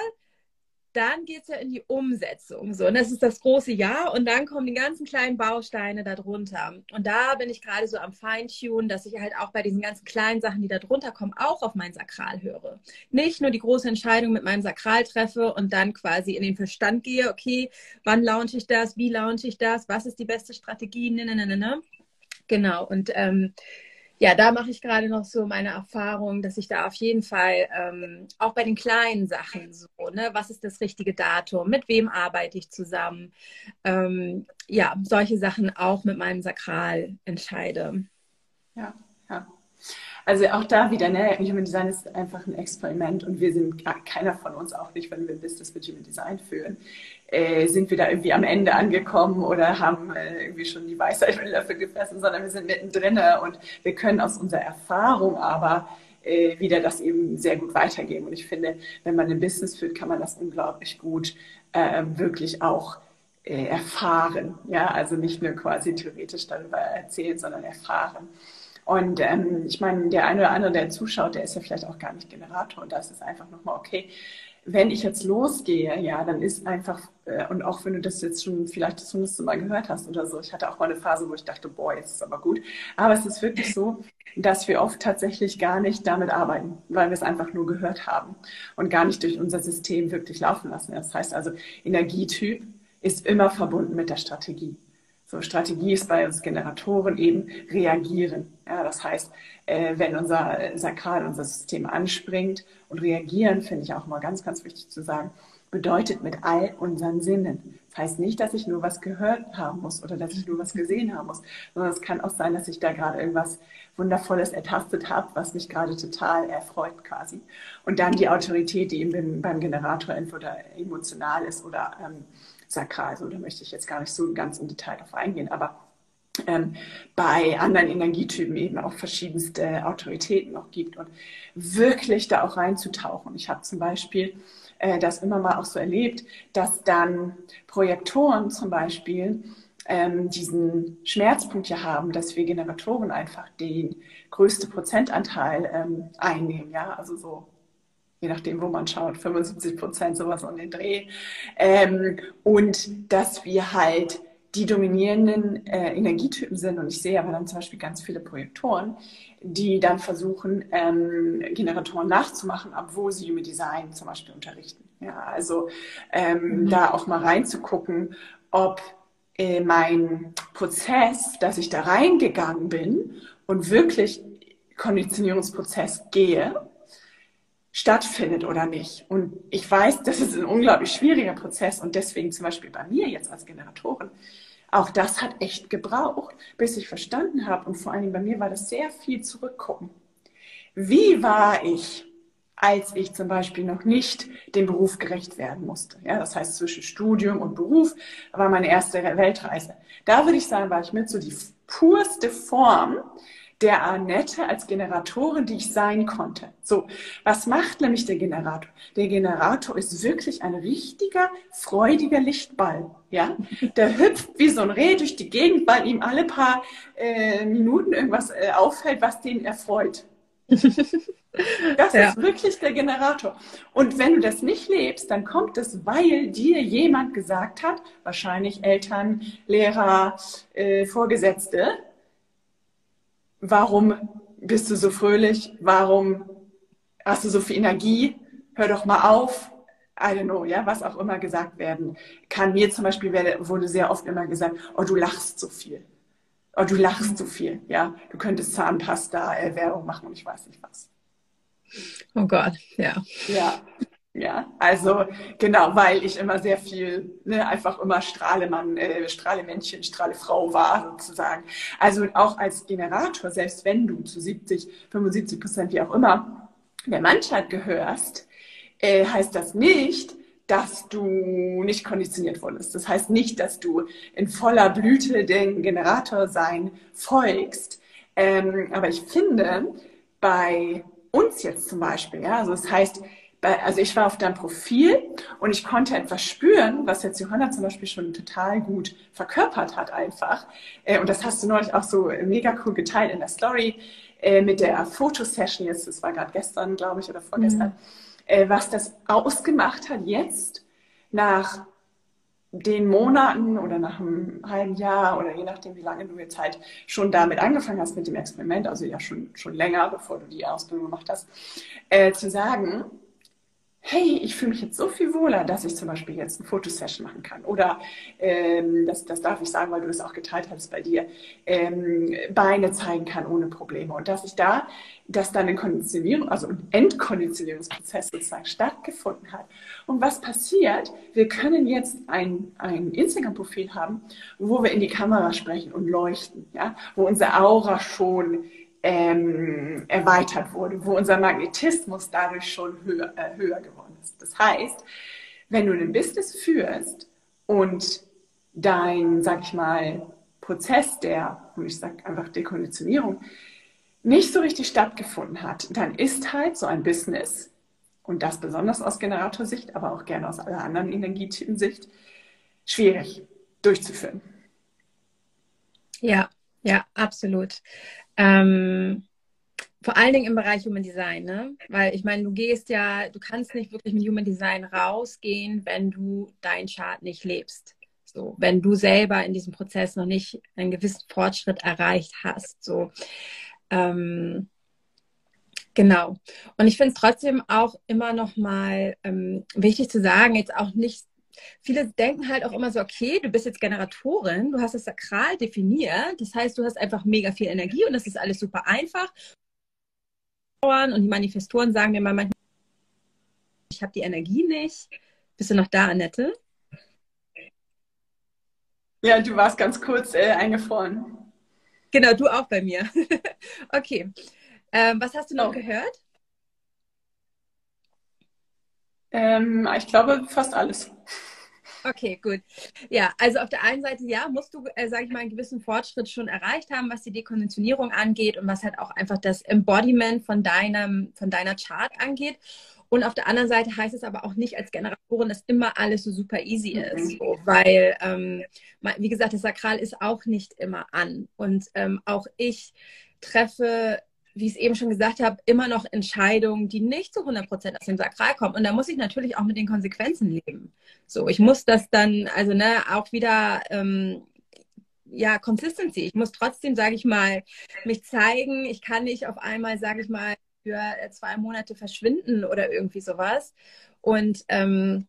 dann geht es ja in die Umsetzung. So, und das ist das große Ja. Und dann kommen die ganzen kleinen Bausteine darunter. Und da bin ich gerade so am Feintunen, dass ich halt auch bei diesen ganzen kleinen Sachen, die da drunter kommen, auch auf mein Sakral höre. Nicht nur die große Entscheidung mit meinem Sakral treffe und dann quasi in den Verstand gehe, okay, wann launche ich das, wie launche ich das, was ist die beste Strategie, ne, ne, ne, ne. ne. Genau. Und ähm, ja, da mache ich gerade noch so meine Erfahrung, dass ich da auf jeden Fall ähm, auch bei den kleinen Sachen so, ne, was ist das richtige Datum, mit wem arbeite ich zusammen, ähm, ja, solche Sachen auch mit meinem Sakral entscheide. Ja, ja. Also auch da wieder, ne, Human Design ist einfach ein Experiment und wir sind keiner von uns auch nicht, wenn wir Business mit Human Design führen, äh, sind wir da irgendwie am Ende angekommen oder haben äh, irgendwie schon die Weisheit mit Löffel gefressen, sondern wir sind mittendrin und wir können aus unserer Erfahrung aber äh, wieder das eben sehr gut weitergeben. Und ich finde, wenn man ein Business führt, kann man das unglaublich gut äh, wirklich auch erfahren. Ja, also nicht nur quasi theoretisch darüber erzählen, sondern erfahren. Und ähm, ich meine, der eine oder andere, der zuschaut, der ist ja vielleicht auch gar nicht Generator. Und da ist einfach nochmal okay. Wenn ich jetzt losgehe, ja, dann ist einfach, äh, und auch wenn du das jetzt schon vielleicht das hundertste Mal gehört hast oder so, ich hatte auch mal eine Phase, wo ich dachte, boah, jetzt ist aber gut. Aber es ist wirklich so, dass wir oft tatsächlich gar nicht damit arbeiten, weil wir es einfach nur gehört haben und gar nicht durch unser System wirklich laufen lassen. Das heißt also, Energietyp ist immer verbunden mit der Strategie. So, Strategie ist bei uns Generatoren eben reagieren. Ja, das heißt, äh, wenn unser Sakral, unser System anspringt und reagieren, finde ich auch mal ganz, ganz wichtig zu sagen, bedeutet mit all unseren Sinnen. Das heißt nicht, dass ich nur was gehört haben muss oder dass ich nur was gesehen haben muss, sondern es kann auch sein, dass ich da gerade irgendwas Wundervolles ertastet habe, was mich gerade total erfreut quasi. Und dann die Autorität, die eben beim Generator entweder emotional ist oder ähm, So, da möchte ich jetzt gar nicht so ganz im Detail darauf eingehen, aber ähm, bei anderen Energietypen eben auch verschiedenste Autoritäten noch gibt und wirklich da auch reinzutauchen. Ich habe zum Beispiel äh, das immer mal auch so erlebt, dass dann Projektoren zum Beispiel ähm, diesen Schmerzpunkt ja haben, dass wir Generatoren einfach den größten Prozentanteil ähm, einnehmen. Ja, also so je nachdem, wo man schaut, 75 Prozent, sowas um den Dreh. Ähm, und dass wir halt die dominierenden äh, Energietypen sind. Und ich sehe aber dann zum Beispiel ganz viele Projektoren, die dann versuchen, ähm, Generatoren nachzumachen, obwohl sie Human Design zum Beispiel unterrichten. Ja, also ähm, mhm. da auch mal reinzugucken, ob äh, mein Prozess, dass ich da reingegangen bin und wirklich Konditionierungsprozess gehe, stattfindet oder nicht. Und ich weiß, das ist ein unglaublich schwieriger Prozess und deswegen zum Beispiel bei mir jetzt als Generatorin, auch das hat echt gebraucht, bis ich verstanden habe und vor allen Dingen bei mir war das sehr viel zurückgucken. Wie war ich, als ich zum Beispiel noch nicht dem Beruf gerecht werden musste? Ja, das heißt, zwischen Studium und Beruf war meine erste Weltreise. Da würde ich sagen, war ich mit so die purste Form der Annette als Generatorin, die ich sein konnte. So, was macht nämlich der Generator? Der Generator ist wirklich ein richtiger, freudiger Lichtball. Ja, der hüpft wie so ein Reh durch die Gegend, weil ihm alle paar äh, Minuten irgendwas äh, auffällt, was den erfreut. Das ja. ist wirklich der Generator. Und wenn du das nicht lebst, dann kommt es, weil dir jemand gesagt hat, wahrscheinlich Eltern, Lehrer, äh, Vorgesetzte, warum bist du so fröhlich? Warum hast du so viel Energie? Hör doch mal auf. I don't know, ja, was auch immer gesagt werden kann. Mir zum Beispiel wurde sehr oft immer gesagt, oh, du lachst so viel. Oh, du lachst so viel, ja. Du könntest Zahnpasta, äh, Werbung machen und ich weiß nicht was. Oh Gott, ja. Ja, ja, also genau, weil ich immer sehr viel, ne, einfach immer Strahlemann, äh, Strahlemännchen, Strahlefrau war sozusagen. Also auch als Generator, selbst wenn du zu 70, 75 Prozent, wie auch immer, der Mannschaft gehörst, äh, heißt das nicht, dass du nicht konditioniert wurdest. Das heißt nicht, dass du in voller Blüte den Generator sein folgst. Ähm, aber ich finde, bei uns jetzt zum Beispiel, ja, also das heißt, also ich war auf deinem Profil und ich konnte etwas spüren, was jetzt Johanna zum Beispiel schon total gut verkörpert hat einfach. Äh, und das hast du neulich auch so mega cool geteilt in der Story äh, mit der Fotosession jetzt, das war gerade gestern, glaube ich, oder vorgestern, mhm. Äh, was das ausgemacht hat jetzt nach den Monaten oder nach einem halben Jahr oder je nachdem, wie lange du jetzt halt schon damit angefangen hast mit dem Experiment, also ja schon, schon länger, bevor du die Ausbildung gemacht hast, äh, zu sagen, hey, ich fühle mich jetzt so viel wohler, dass ich zum Beispiel jetzt eine Fotosession machen kann. Oder, ähm, das, das darf ich sagen, weil du das auch geteilt hast bei dir, ähm, Beine zeigen kann ohne Probleme. Und dass ich da, dass dann eine Konditionierung, also ein Endkonditionierungsprozess sozusagen stattgefunden hat. Und was passiert? Wir können jetzt ein, ein Instagram-Profil haben, wo wir in die Kamera sprechen und leuchten, ja, wo unser Aura schon ähm, erweitert wurde, wo unser Magnetismus dadurch schon höher, äh, höher geworden ist. Das heißt, wenn du ein Business führst und dein, sag ich mal, Prozess der, und ich sag einfach Dekonditionierung, nicht so richtig stattgefunden hat, dann ist halt so ein Business, und das besonders aus Generatorsicht, aber auch gerne aus aller anderen Energietypen-Sicht, schwierig durchzuführen. Ja, ja, absolut. Ähm, vor allen Dingen im Bereich Human Design, ne? Weil ich meine, du gehst ja, du kannst nicht wirklich mit Human Design rausgehen, wenn du deinen Chart nicht lebst. So, wenn du selber in diesem Prozess noch nicht einen gewissen Fortschritt erreicht hast. So, ähm, genau. Und ich finde es trotzdem auch immer noch mal ähm, wichtig zu sagen, jetzt auch nicht viele denken halt auch immer so, okay, du bist jetzt Generatorin, du hast das sakral definiert, das heißt, du hast einfach mega viel Energie und das ist alles super einfach. Und die Manifestoren sagen mir mal manchmal, ich habe die Energie nicht. Bist du noch da, Annette? Ja, du warst ganz kurz äh, eingefroren. Genau, du auch bei mir. okay. Ähm, was hast du noch oh. gehört? Ähm, ich glaube fast alles. Okay, gut. Ja, also auf der einen Seite, ja, musst du, äh, sage ich mal, einen gewissen Fortschritt schon erreicht haben, was die Dekonditionierung angeht und was halt auch einfach das Embodiment von deinem, von deiner Chart angeht. Und auf der anderen Seite heißt es aber auch nicht als Generatorin, dass immer alles so super easy mhm. ist, so, weil, ähm, wie gesagt, das Sakral ist auch nicht immer an. Und ähm, auch ich treffe wie ich es eben schon gesagt habe, immer noch Entscheidungen, die nicht zu 100 Prozent aus dem Sakral kommen. Und da muss ich natürlich auch mit den Konsequenzen leben. So, ich muss das dann, also ne, auch wieder, ähm, ja, Consistency. Ich muss trotzdem, sage ich mal, mich zeigen. Ich kann nicht auf einmal, sage ich mal, für zwei Monate verschwinden oder irgendwie sowas. Und ähm,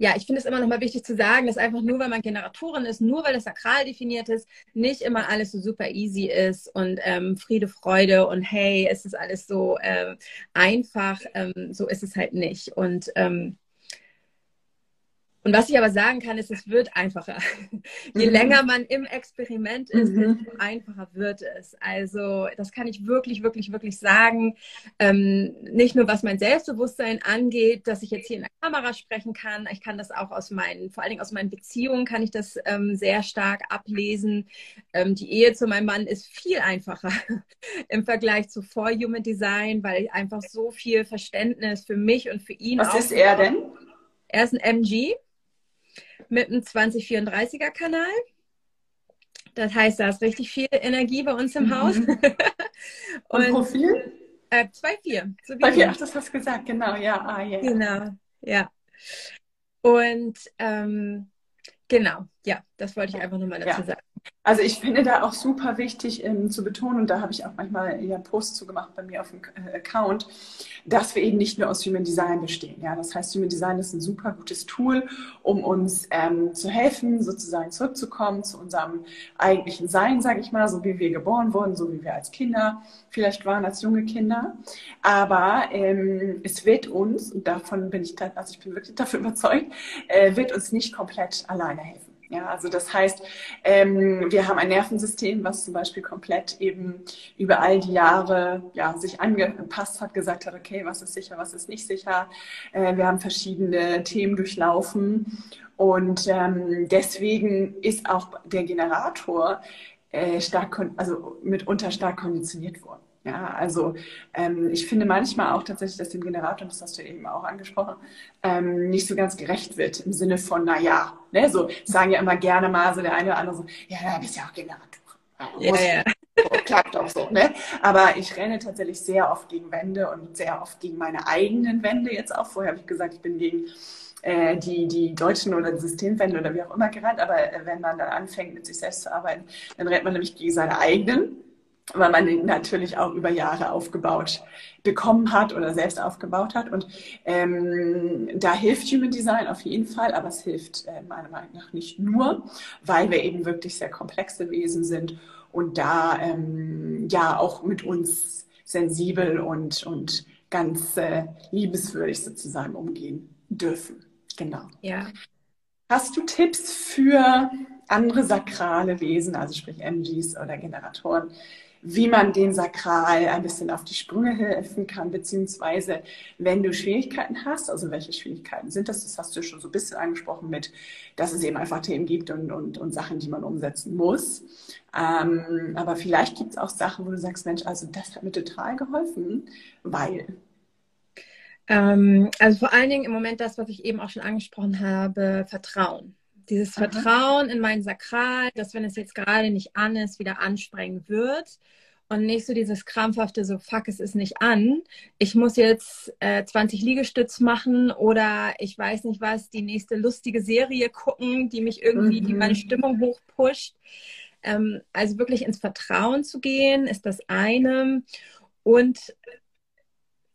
ja, ich finde es immer noch mal wichtig zu sagen, dass einfach nur, weil man Generatorin ist, nur weil das sakral definiert ist, nicht immer alles so super easy ist und ähm, Friede, Freude und hey, es ist alles so äh, einfach. Ähm, so ist es halt nicht. Und ähm, und was ich aber sagen kann, ist, es wird einfacher. Je mhm. länger man im Experiment ist, mhm. desto einfacher wird es. Also das kann ich wirklich, wirklich, wirklich sagen. Ähm, nicht nur was mein Selbstbewusstsein angeht, dass ich jetzt hier in der Kamera sprechen kann. Ich kann das auch aus meinen, vor allen Dingen aus meinen Beziehungen kann ich das ähm, sehr stark ablesen. Ähm, die Ehe zu meinem Mann ist viel einfacher im Vergleich zu vor Human Design, weil ich einfach so viel Verständnis für mich und für ihn. Was ist er denn? Er ist ein MG mit einem 2034er Kanal. Das heißt, da ist richtig viel Energie bei uns im mhm. Haus. Und, Und Profil? Äh, 2,4. So 2,4, ach, das hast du gesagt, genau, ja. Ah, yeah. Genau, ja. Und ähm, genau, ja, das wollte ich einfach nochmal dazu ja. sagen. Also ich finde da auch super wichtig ähm, zu betonen, und da habe ich auch manchmal ja Posts zu gemacht bei mir auf dem äh, Account, dass wir eben nicht nur aus Human Design bestehen. Ja, das heißt, Human Design ist ein super gutes Tool, um uns ähm, zu helfen, sozusagen zurückzukommen zu unserem eigentlichen Sein, sage ich mal, so wie wir geboren wurden, so wie wir als Kinder vielleicht waren, als junge Kinder. Aber ähm, es wird uns, und davon bin ich, also ich bin wirklich dafür überzeugt, äh, wird uns nicht komplett alleine helfen. Ja, also das heißt, ähm, wir haben ein Nervensystem, was zum Beispiel komplett eben über all die Jahre ja, sich angepasst hat, gesagt hat, okay, was ist sicher, was ist nicht sicher. Äh, wir haben verschiedene Themen durchlaufen und ähm, deswegen ist auch der Generator äh, stark, also mitunter stark konditioniert worden. Ja, also ähm, ich finde manchmal auch tatsächlich, dass dem Generator, das hast du eben auch angesprochen, ähm, nicht so ganz gerecht wird im Sinne von, na ja, ne, so sagen ja immer gerne mal so der eine oder andere so, ja, da bist ja auch Generator. Ja, ja. So, klappt auch so, ne? Aber ich renne tatsächlich sehr oft gegen Wände und sehr oft gegen meine eigenen Wände jetzt auch. Vorher habe ich gesagt, ich bin gegen äh, die, die deutschen oder die Systemwände oder wie auch immer gerannt. Aber äh, wenn man dann anfängt, mit sich selbst zu arbeiten, dann rennt man nämlich gegen seine eigenen weil man ihn natürlich auch über Jahre aufgebaut bekommen hat oder selbst aufgebaut hat. Und ähm, da hilft Human Design auf jeden Fall, aber es hilft äh, meiner Meinung nach nicht nur, weil wir eben wirklich sehr komplexe Wesen sind und da ähm, ja auch mit uns sensibel und, und ganz äh, liebeswürdig sozusagen umgehen dürfen. Genau. Ja. Hast du Tipps für andere sakrale Wesen, also sprich MGs oder Generatoren, wie man den Sakral ein bisschen auf die Sprünge helfen kann, beziehungsweise wenn du Schwierigkeiten hast, also welche Schwierigkeiten sind das? Das hast du schon so ein bisschen angesprochen mit, dass es eben einfach Themen gibt und, und, und Sachen, die man umsetzen muss. Ähm, aber vielleicht gibt es auch Sachen, wo du sagst, Mensch, also das hat mir total geholfen, weil. Ähm, also vor allen Dingen im Moment das, was ich eben auch schon angesprochen habe, Vertrauen. Dieses Vertrauen in mein Sakral, dass wenn es jetzt gerade nicht an ist, wieder ansprengen wird. Und nicht so dieses krampfhafte, so fuck, es ist nicht an. Ich muss jetzt äh, 20 Liegestütz machen oder ich weiß nicht was, die nächste lustige Serie gucken, die mich irgendwie, mhm. die meine Stimmung hochpusht. Ähm, also wirklich ins Vertrauen zu gehen, ist das eine. Und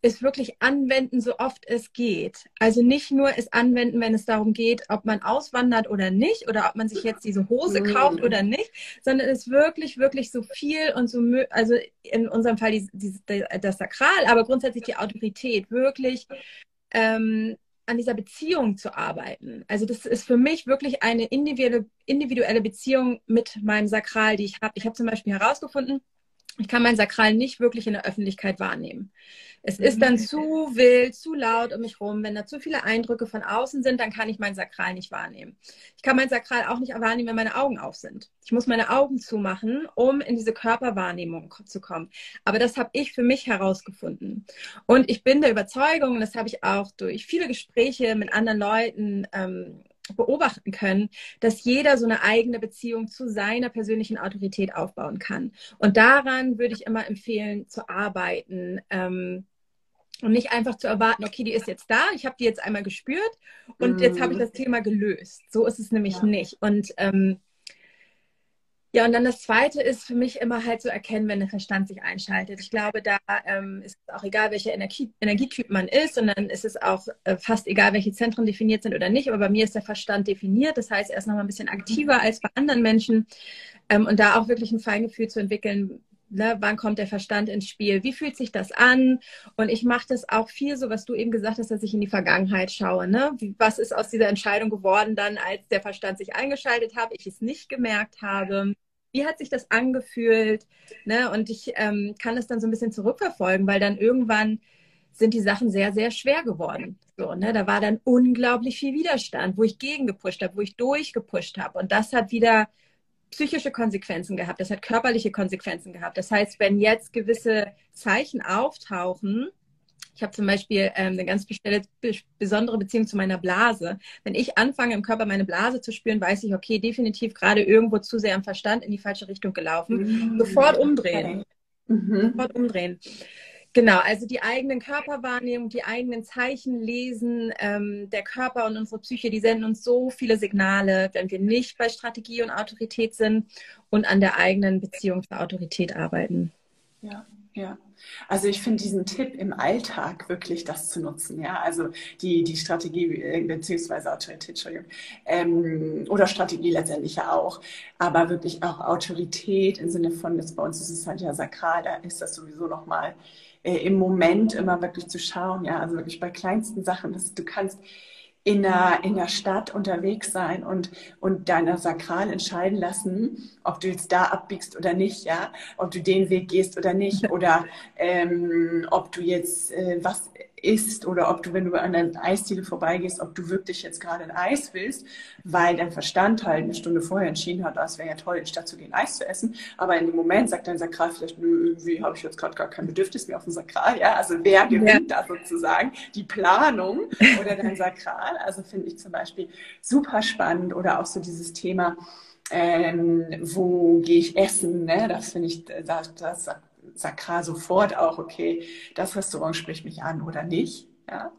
es wirklich anwenden, so oft es geht. Also nicht nur es anwenden, wenn es darum geht, ob man auswandert oder nicht oder ob man sich jetzt diese Hose mhm. kauft oder nicht, sondern es wirklich, wirklich so viel und so, also in unserem Fall die, die, das Sakral, aber grundsätzlich die Autorität wirklich ähm, an dieser Beziehung zu arbeiten. Also das ist für mich wirklich eine individuelle, individuelle Beziehung mit meinem Sakral, die ich habe. Ich habe zum Beispiel herausgefunden, ich kann mein Sakral nicht wirklich in der Öffentlichkeit wahrnehmen. Es ist dann zu wild, zu laut um mich rum. Wenn da zu viele Eindrücke von außen sind, dann kann ich mein Sakral nicht wahrnehmen. Ich kann mein Sakral auch nicht wahrnehmen, wenn meine Augen auf sind. Ich muss meine Augen zumachen, um in diese Körperwahrnehmung zu kommen. Aber das habe ich für mich herausgefunden. Und ich bin der Überzeugung, und das habe ich auch durch viele Gespräche mit anderen Leuten ähm, beobachten können, dass jeder so eine eigene Beziehung zu seiner persönlichen Autorität aufbauen kann. Und daran würde ich immer empfehlen, zu arbeiten. Ähm, und nicht einfach zu erwarten, okay, die ist jetzt da, ich habe die jetzt einmal gespürt und mm. jetzt habe ich mhm. das Thema gelöst. So ist es nämlich ja. nicht. Und ähm, ja, und dann das Zweite ist für mich immer halt zu erkennen, wenn der Verstand sich einschaltet. Ich glaube, da ähm, ist es auch egal, welcher Energie, Energietyp man ist, und dann ist es auch äh, fast egal, welche Zentren definiert sind oder nicht. Aber bei mir ist der Verstand definiert. Das heißt, er ist nochmal ein bisschen aktiver als bei anderen Menschen. Ähm, und da auch wirklich ein Feingefühl zu entwickeln, Ne, wann kommt der Verstand ins Spiel? Wie fühlt sich das an? Und ich mache das auch viel so, was du eben gesagt hast, dass ich in die Vergangenheit schaue. Ne? was ist aus dieser Entscheidung geworden, dann als der Verstand sich eingeschaltet hat, ich es nicht gemerkt habe? Wie hat sich das angefühlt? Ne? Und ich ähm, kann es dann so ein bisschen zurückverfolgen, weil dann irgendwann sind die Sachen sehr, sehr schwer geworden. So, ne? Da war dann unglaublich viel Widerstand, wo ich gegengepusht habe, wo ich durchgepusht habe. Und das hat wieder psychische Konsequenzen gehabt, das hat körperliche Konsequenzen gehabt. Das heißt, wenn jetzt gewisse Zeichen auftauchen, ich habe zum Beispiel ähm, eine ganz besondere Beziehung zu meiner Blase. Wenn ich anfange, im Körper meine Blase zu spüren, weiß ich, okay, definitiv gerade irgendwo zu sehr am Verstand in die falsche Richtung gelaufen. Mhm. Sofort umdrehen. Mhm. Sofort umdrehen. Genau, also die eigenen Körperwahrnehmung, die eigenen Zeichen lesen, ähm, der Körper und unsere Psyche, die senden uns so viele Signale, wenn wir nicht bei Strategie und Autorität sind und an der eigenen Beziehung zur Autorität arbeiten. Ja, ja. Also ich finde diesen Tipp im Alltag wirklich das zu nutzen, ja, also die, die Strategie äh, beziehungsweise Autorität, Entschuldigung, ähm, oder Strategie letztendlich ja auch, aber wirklich auch Autorität im Sinne von, das bei uns ist es halt ja sakral, da ist das sowieso nochmal äh, im Moment immer wirklich zu schauen, ja, also wirklich bei kleinsten Sachen, dass du kannst in der, in der Stadt unterwegs sein und, und deiner Sakral entscheiden lassen, ob du jetzt da abbiegst oder nicht, ja, ob du den Weg gehst oder nicht, oder ähm, ob du jetzt äh, was isst oder ob du, wenn du an der Eisdiele vorbeigehst, ob du wirklich jetzt gerade ein Eis willst, weil dein Verstand halt eine Stunde vorher entschieden hat, ah, es wäre ja toll, in die Stadt zu gehen, Eis zu essen. Aber in dem Moment sagt dein Sakral vielleicht, nö, irgendwie habe ich jetzt gerade gar kein Bedürfnis mehr auf dem Sakral. Ja, also wer gewinnt ja. da sozusagen? Die Planung oder dein Sakral? Also finde ich zum Beispiel super spannend oder auch so dieses Thema, ähm, wo gehe ich essen, ne? das finde ich, das, das sakral sofort auch, okay, das Restaurant spricht mich an oder nicht. Ja?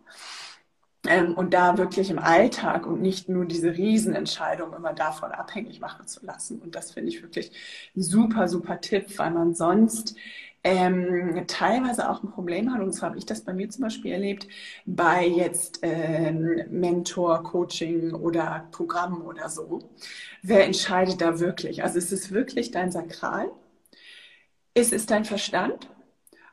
Ähm, und da wirklich im Alltag und nicht nur diese Riesenentscheidung immer davon abhängig machen zu lassen. Und das finde ich wirklich ein super, super Tipp, weil man sonst ähm, teilweise auch ein Problem hat. Und zwar habe ich das bei mir zum Beispiel erlebt, bei jetzt ähm, Mentor, Coaching oder Programmen oder so. Wer entscheidet da wirklich? Also ist es wirklich dein Sakral? Ist es dein Verstand?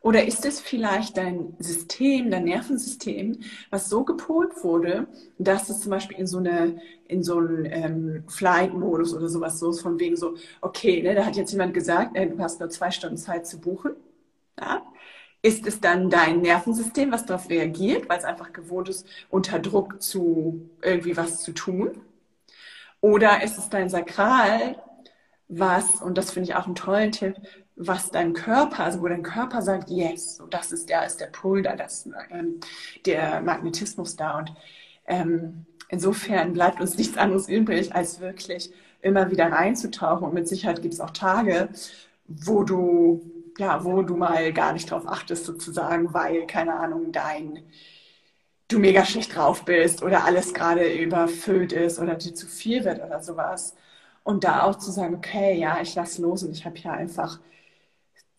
Oder ist es vielleicht dein System, dein Nervensystem, was so gepolt wurde, dass es zum Beispiel in so eine, in so einen ähm, Flight-Modus oder sowas so ist, von wegen so, okay, ne, da hat jetzt jemand gesagt, äh, du hast nur zwei Stunden Zeit zu buchen. Ja? Ist es dann dein Nervensystem, was darauf reagiert, weil es einfach gewohnt ist, unter Druck zu irgendwie was zu tun? Oder ist es dein Sakral, was, und das finde ich auch einen tollen Tipp, was dein Körper, also wo dein Körper sagt, yes, so das ist der, ist der Pull da, das, ähm, der Magnetismus da. Und ähm, insofern bleibt uns nichts anderes übrig, als wirklich immer wieder reinzutauchen. Und mit Sicherheit gibt es auch Tage, wo du, ja, wo du mal gar nicht drauf achtest, sozusagen, weil, keine Ahnung, dein du mega schlecht drauf bist oder alles gerade überfüllt ist oder dir zu viel wird oder sowas. Und da auch zu sagen, okay, ja, ich lasse los und ich habe hier einfach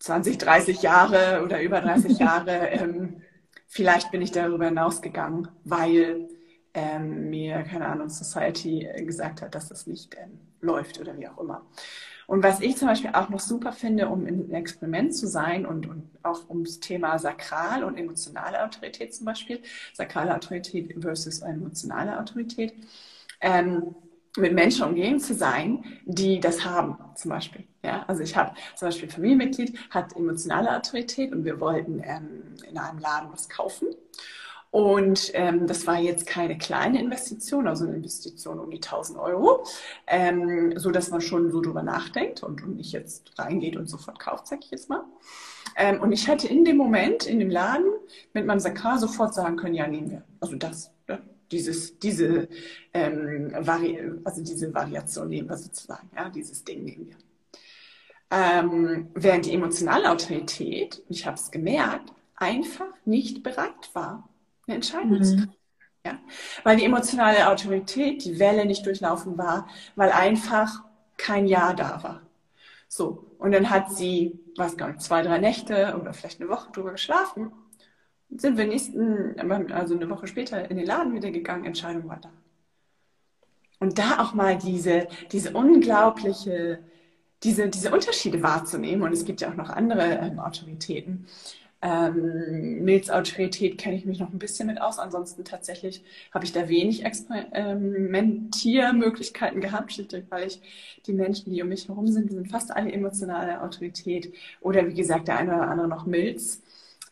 20, 30 Jahre oder über 30 Jahre ähm, vielleicht bin ich darüber hinausgegangen, weil ähm, mir, keine Ahnung, Society gesagt hat, dass das nicht ähm, läuft oder wie auch immer. Und was ich zum Beispiel auch noch super finde, um ein Experiment zu sein und, und auch ums Thema Sakral und emotionale Autorität zum Beispiel, sakrale Autorität versus emotionale Autorität, ähm, mit Menschen umgeben zu sein, die das haben, zum Beispiel. Ja, also ich habe zum Beispiel ein Familienmitglied, hat emotionale Autorität und wir wollten ähm, in einem Laden was kaufen. Und ähm, das war jetzt keine kleine Investition, also eine Investition um die 1000 Euro, ähm, so dass man schon so drüber nachdenkt und, und nicht jetzt reingeht und sofort kauft, sag ich jetzt mal. Ähm, und ich hätte in dem Moment in dem Laden mit meinem Sakar sofort sagen können, ja, nehmen wir. Also das, dieses, diese, ähm, Vari also diese Variation nehmen wir sozusagen, ja, dieses Ding nehmen wir. Ähm, während die emotionale Autorität, ich habe es gemerkt, einfach nicht bereit war eine Entscheidung zu treffen. Ja? Weil die emotionale Autorität, die Welle nicht durchlaufen war, weil einfach kein Ja da war. So. Und dann hat sie, weiß gar nicht, zwei, drei Nächte oder vielleicht eine Woche drüber geschlafen. Sind wir nächsten, also eine Woche später in den Laden wieder gegangen, Entscheidung war da. Und da auch mal diese, diese unglaubliche, diese, diese Unterschiede wahrzunehmen. Und es gibt ja auch noch andere ähm, Autoritäten. Ähm, Milzautorität kenne ich mich noch ein bisschen mit aus. Ansonsten tatsächlich habe ich da wenig Experimentiermöglichkeiten gehabt, weil ich die Menschen, die um mich herum sind, die sind fast alle emotionale Autorität. Oder wie gesagt, der eine oder andere noch Milz.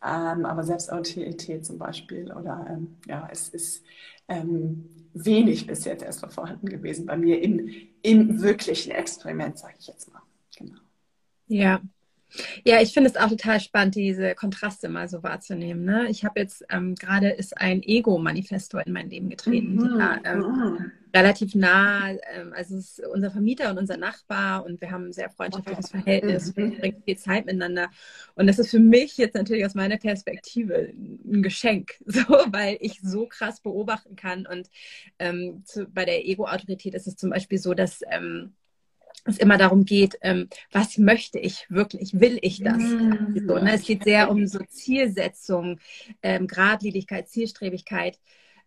Ähm, aber Selbstautorität zum Beispiel. Oder ähm, ja, es ist ähm, wenig bis jetzt erstmal vorhanden gewesen bei mir im, im wirklichen Experiment, sage ich jetzt mal. Genau. Ja, ja, ich finde es auch total spannend, diese Kontraste mal so wahrzunehmen. Ne? Ich habe jetzt ähm, gerade ist ein Ego-Manifesto in mein Leben getreten, mhm. der, ähm, mhm. relativ nah, ähm, also es ist unser Vermieter und unser Nachbar und wir haben ein sehr freundschaftliches Verhältnis, mhm. wir bringen viel Zeit miteinander und das ist für mich jetzt natürlich aus meiner Perspektive ein Geschenk, so, weil ich so krass beobachten kann und ähm, zu, bei der Ego-Autorität ist es zum Beispiel so, dass ähm, es immer darum geht, ähm, was möchte ich wirklich, will ich das? Mhm. So, ne? Es geht sehr um so Zielsetzung, ähm, Gradlinigkeit, Zielstrebigkeit,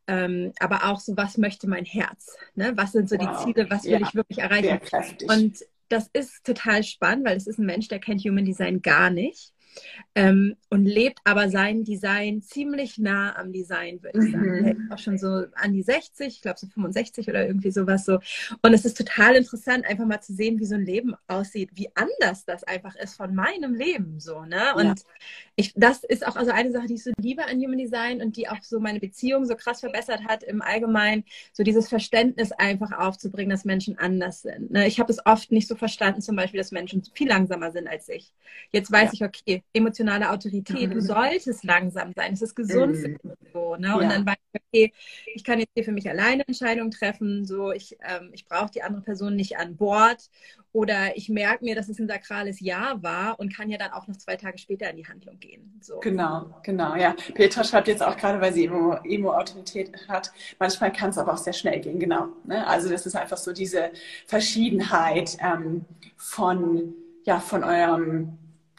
ähm, aber auch so, was möchte mein Herz? Ne? Was sind so wow. die Ziele, was will ja. ich wirklich erreichen? Und das ist total spannend, weil es ist ein Mensch, der kennt Human Design gar nicht ähm, und lebt aber sein Design ziemlich nah am Design, würde ich sagen. Mhm. Auch schon so an die 60, ich glaube so 65 oder irgendwie sowas so. Und es ist total interessant, einfach mal zu sehen, wie so ein Leben aussieht, wie anders das einfach ist von meinem Leben so. Ne? Und ja. ich, das ist auch also eine Sache, die ich so liebe an Human Design und die auch so meine Beziehung so krass verbessert hat im Allgemeinen, so dieses Verständnis einfach aufzubringen, dass Menschen anders sind. Ne? Ich habe es oft nicht so verstanden, zum Beispiel, dass Menschen viel langsamer sind als ich. Jetzt weiß ja. ich, okay, emotionale Autorität. Du solltest langsam sein. Es ist gesund für dich so. Ne? Und ja. dann weiß ich, okay, ich kann jetzt hier für mich alleine Entscheidungen treffen. So, ich, ähm, ich brauche die andere Person nicht an Bord. Oder ich merke mir, dass es ein sakrales Ja war und kann ja dann auch noch zwei Tage später in die Handlung gehen. So. Genau, genau, ja. Petra schreibt jetzt auch gerade, weil sie Emo-Autorität hat, manchmal kann es aber auch sehr schnell gehen, genau. Ne? Also das ist einfach so diese Verschiedenheit ähm, von, ja, von eurem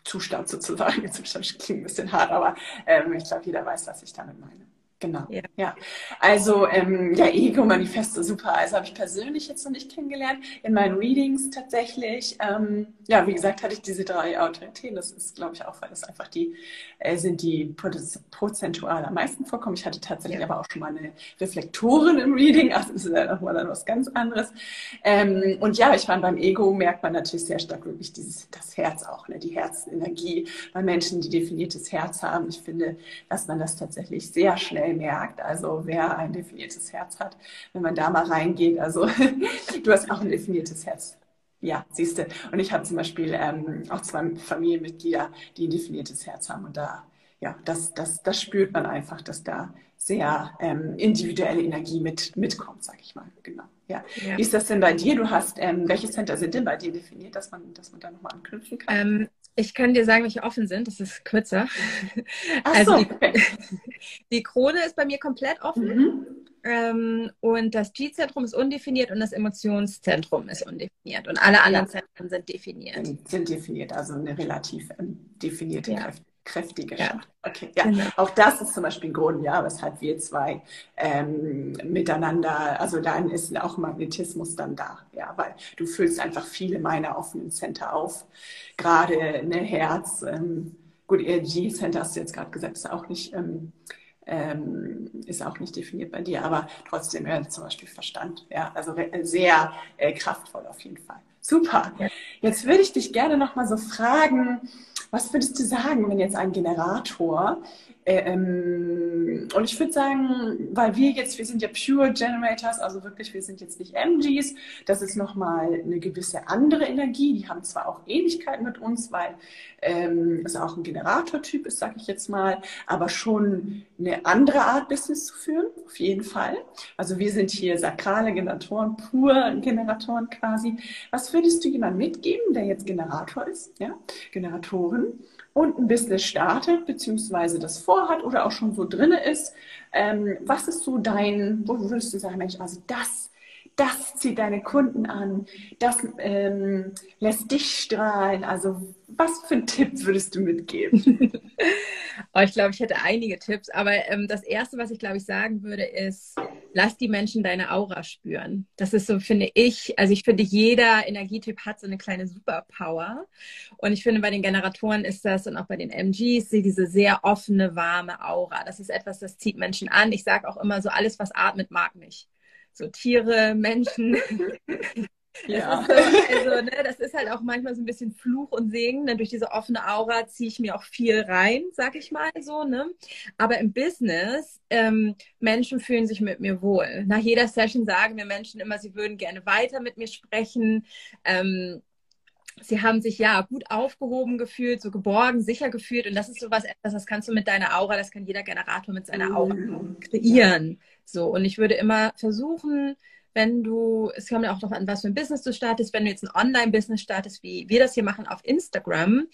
Zustand sozusagen. Zustand klingt ein bisschen hart, aber ähm, ich glaube, jeder weiß, was ich damit meine. Genau. Ja. ja. Also ähm, ja, Ego-Manifesto, super. Also habe ich persönlich jetzt noch nicht kennengelernt. In meinen Readings tatsächlich. Ähm, ja, wie gesagt, hatte ich diese drei Autoritäten. Das ist, glaube ich, auch, weil das einfach die äh, sind, die prozentual am meisten vorkommen. Ich hatte tatsächlich ja. aber auch schon mal eine Reflektorin im Reading. Ach, das ist ja nochmal dann was ganz anderes. Ähm, und ja, ich meine, beim Ego merkt man natürlich sehr stark wirklich dieses, das Herz auch, ne? die Herzenergie bei Menschen, die definiertes Herz haben. Ich finde, dass man das tatsächlich sehr schnell schnell merkt. Also wer ein definiertes Herz hat, wenn man da mal reingeht. Also du hast auch ein definiertes Herz. Ja, siehst du. Und ich habe zum Beispiel ähm, auch zwei Familienmitglieder, die ein definiertes Herz haben. Und da, ja, das, das, das spürt man einfach, dass da sehr ähm, individuelle Energie mit, mitkommt, sag ich mal. Genau. Ja. ja. Wie ist das denn bei dir? Du hast, ähm, welche Center sind denn bei dir definiert, dass man, dass man da nochmal anknüpfen kann? Ich kann dir sagen, welche offen sind. Das ist kürzer. Ach also so, die, die, Krone ist bei mir komplett offen. Mhm. Ähm, und das G-Zentrum ist undefiniert und das Emotionszentrum ist undefiniert. Und alle anderen ja. Zentren sind definiert. Sind definiert, also eine relativ ähm, definierte ja. Kräftiger ja. Okay, ja. Genau. Auch das ist zum Beispiel ein Grund, ja, weshalb wir zwei ähm, miteinander, also dann ist auch Magnetismus dann da, ja, weil du füllst einfach viele meiner offenen Center auf. Gerade ne Herz, ähm, gut, ERG-Center hast du jetzt gerade gesagt, ist auch nicht, ähm, ähm, ist auch nicht definiert bei dir, aber trotzdem ja, zum Beispiel Verstand, ja, also sehr äh, kraftvoll auf jeden Fall. Super. Jetzt würde ich dich gerne noch mal so fragen, was würdest du sagen, wenn jetzt ein Generator ähm, und ich würde sagen, weil wir jetzt, wir sind ja Pure Generators, also wirklich, wir sind jetzt nicht MGs, das ist nochmal eine gewisse andere Energie. Die haben zwar auch Ähnlichkeiten mit uns, weil ähm, es auch ein Generatortyp ist, sage ich jetzt mal, aber schon eine andere Art Business zu führen, auf jeden Fall. Also wir sind hier sakrale Generatoren, pur Generatoren quasi. Was würdest du jemandem mitgeben, der jetzt Generator ist, ja, Generatoren? Und ein Business startet, beziehungsweise das vorhat oder auch schon so drin ist, ähm, was ist so dein, wo würdest du sagen, Mensch, also das, das zieht deine Kunden an, das ähm, lässt dich strahlen. Also was für einen Tipp würdest du mitgeben? oh, ich glaube, ich hätte einige Tipps, aber ähm, das Erste, was ich glaube ich sagen würde, ist, lass die Menschen deine Aura spüren. Das ist so, finde ich, also ich finde, jeder Energietyp hat so eine kleine Superpower. Und ich finde, bei den Generatoren ist das und auch bei den MGs, diese sehr offene, warme Aura. Das ist etwas, das zieht Menschen an. Ich sage auch immer so, alles, was atmet, mag mich. So Tiere, Menschen. Ja. So, also, ne, das ist halt auch manchmal so ein bisschen Fluch und Segen. Ne? Durch diese offene Aura ziehe ich mir auch viel rein, sag ich mal so. Ne? Aber im Business, ähm, Menschen fühlen sich mit mir wohl. Nach jeder Session sagen mir Menschen immer, sie würden gerne weiter mit mir sprechen. Ähm, sie haben sich ja gut aufgehoben gefühlt, so geborgen, sicher gefühlt. Und das ist sowas, etwas, das kannst du mit deiner Aura, das kann jeder Generator mit seiner Aura mhm. kreieren. So. Und ich würde immer versuchen, wenn du, es kommt ja auch noch an, was für ein Business du startest, wenn du jetzt ein Online-Business startest, wie wir das hier machen auf Instagram,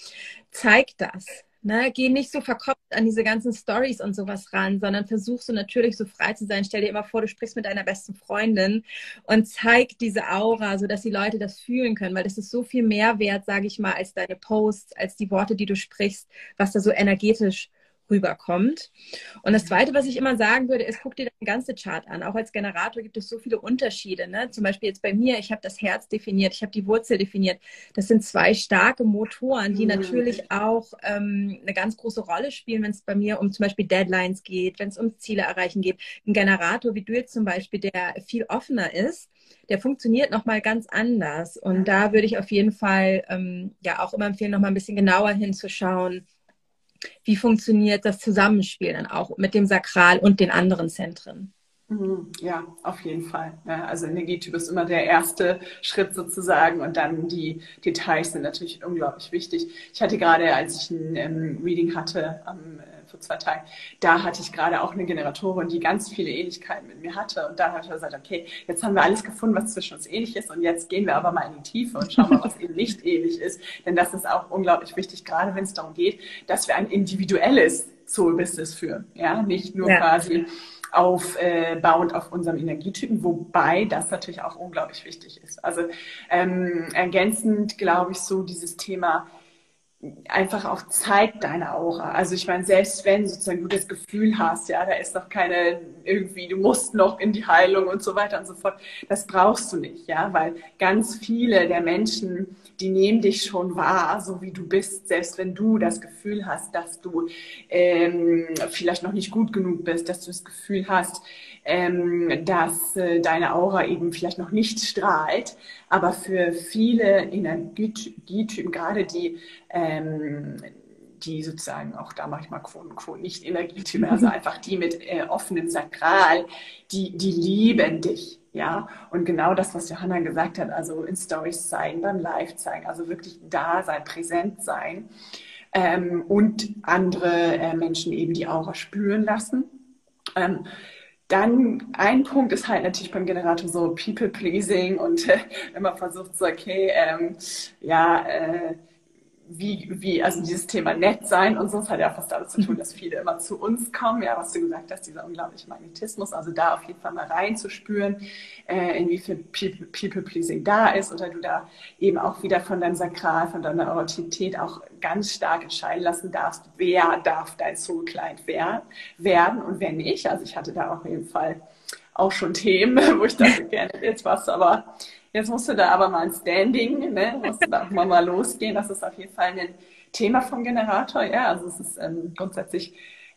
zeig das. Ne? Geh nicht so verkopft an diese ganzen Stories und sowas ran, sondern versuch so natürlich so frei zu sein. Stell dir immer vor, du sprichst mit deiner besten Freundin und zeig diese Aura, sodass die Leute das fühlen können, weil das ist so viel mehr wert, sage ich mal, als deine Posts, als die Worte, die du sprichst, was da so energetisch rüberkommt. Und das Zweite, was ich immer sagen würde, ist, guck dir deine ganze Chart an. Auch als Generator gibt es so viele Unterschiede. Ne? Zum Beispiel jetzt bei mir, ich habe das Herz definiert, ich habe die Wurzel definiert. Das sind zwei starke Motoren, die mhm. natürlich auch ähm, eine ganz große Rolle spielen, wenn es bei mir um zum Beispiel Deadlines geht, wenn es um Ziele erreichen geht. Ein Generator wie du jetzt zum Beispiel, der viel offener ist, der funktioniert nochmal ganz anders. Und da würde ich auf jeden Fall ähm, ja auch immer empfehlen, nochmal ein bisschen genauer hinzuschauen, wie funktioniert das Zusammenspiel dann auch mit dem Sakral und den anderen Zentren? Mhm, ja, auf jeden Fall. Ja, also Energietyp ist immer der erste Schritt sozusagen und dann die Details sind natürlich unglaublich wichtig. Ich hatte gerade, als ich ein ähm, Reading hatte am vor zwei Tagen, da hatte ich gerade auch eine Generatorin, die ganz viele Ähnlichkeiten mit mir hatte. Und da habe ich gesagt, okay, jetzt haben wir alles gefunden, was zwischen uns ähnlich ist. Und jetzt gehen wir aber mal in die Tiefe und schauen mal, was eben nicht ähnlich ist. Denn das ist auch unglaublich wichtig, gerade wenn es darum geht, dass wir ein individuelles Soul-Business führen. Ja, nicht nur ja. quasi aufbauend äh, auf unserem Energietypen, wobei das natürlich auch unglaublich wichtig ist. Also ähm, ergänzend glaube ich so dieses Thema einfach auch zeigt deine Aura. Also ich meine, selbst wenn sozusagen du das Gefühl hast, ja, da ist noch keine irgendwie, du musst noch in die Heilung und so weiter und so fort, das brauchst du nicht, ja, weil ganz viele der Menschen, die nehmen dich schon wahr, so wie du bist, selbst wenn du das Gefühl hast, dass du ähm, vielleicht noch nicht gut genug bist, dass du das Gefühl hast, ähm, dass äh, deine Aura eben vielleicht noch nicht strahlt. Aber für viele Energietypen, gerade die, ähm, die sozusagen auch da mache ich mal Quoten, Quoten nicht Energietypen, also einfach die mit äh, offenem Sakral, die, die lieben dich. Ja, und genau das, was Johanna gesagt hat, also in Stories zeigen, beim Live zeigen, also wirklich da sein, präsent sein ähm, und andere äh, Menschen eben die Aura spüren lassen. Ähm, dann ein Punkt ist halt natürlich beim Generator so People-Pleasing und äh, wenn versucht so, okay, ähm, ja, äh, wie, wie, also dieses Thema nett sein und so, es hat ja was damit zu tun, dass viele immer zu uns kommen, ja, was du gesagt hast, dieser unglaubliche Magnetismus, also da auf jeden Fall mal reinzuspüren, äh, inwiefern People-Pleasing da ist oder du da eben auch wieder von deinem Sakral, von deiner Autorität auch ganz stark entscheiden lassen darfst, wer darf dein Soul-Client werden und wer nicht. Also ich hatte da auf jeden Fall auch schon Themen, wo ich dachte, gerne jetzt was, aber Jetzt musst du da aber mal ein Standing, ne? musst du da auch mal, mal losgehen. Das ist auf jeden Fall ein Thema vom Generator. Ja, also es ist ähm, grundsätzlich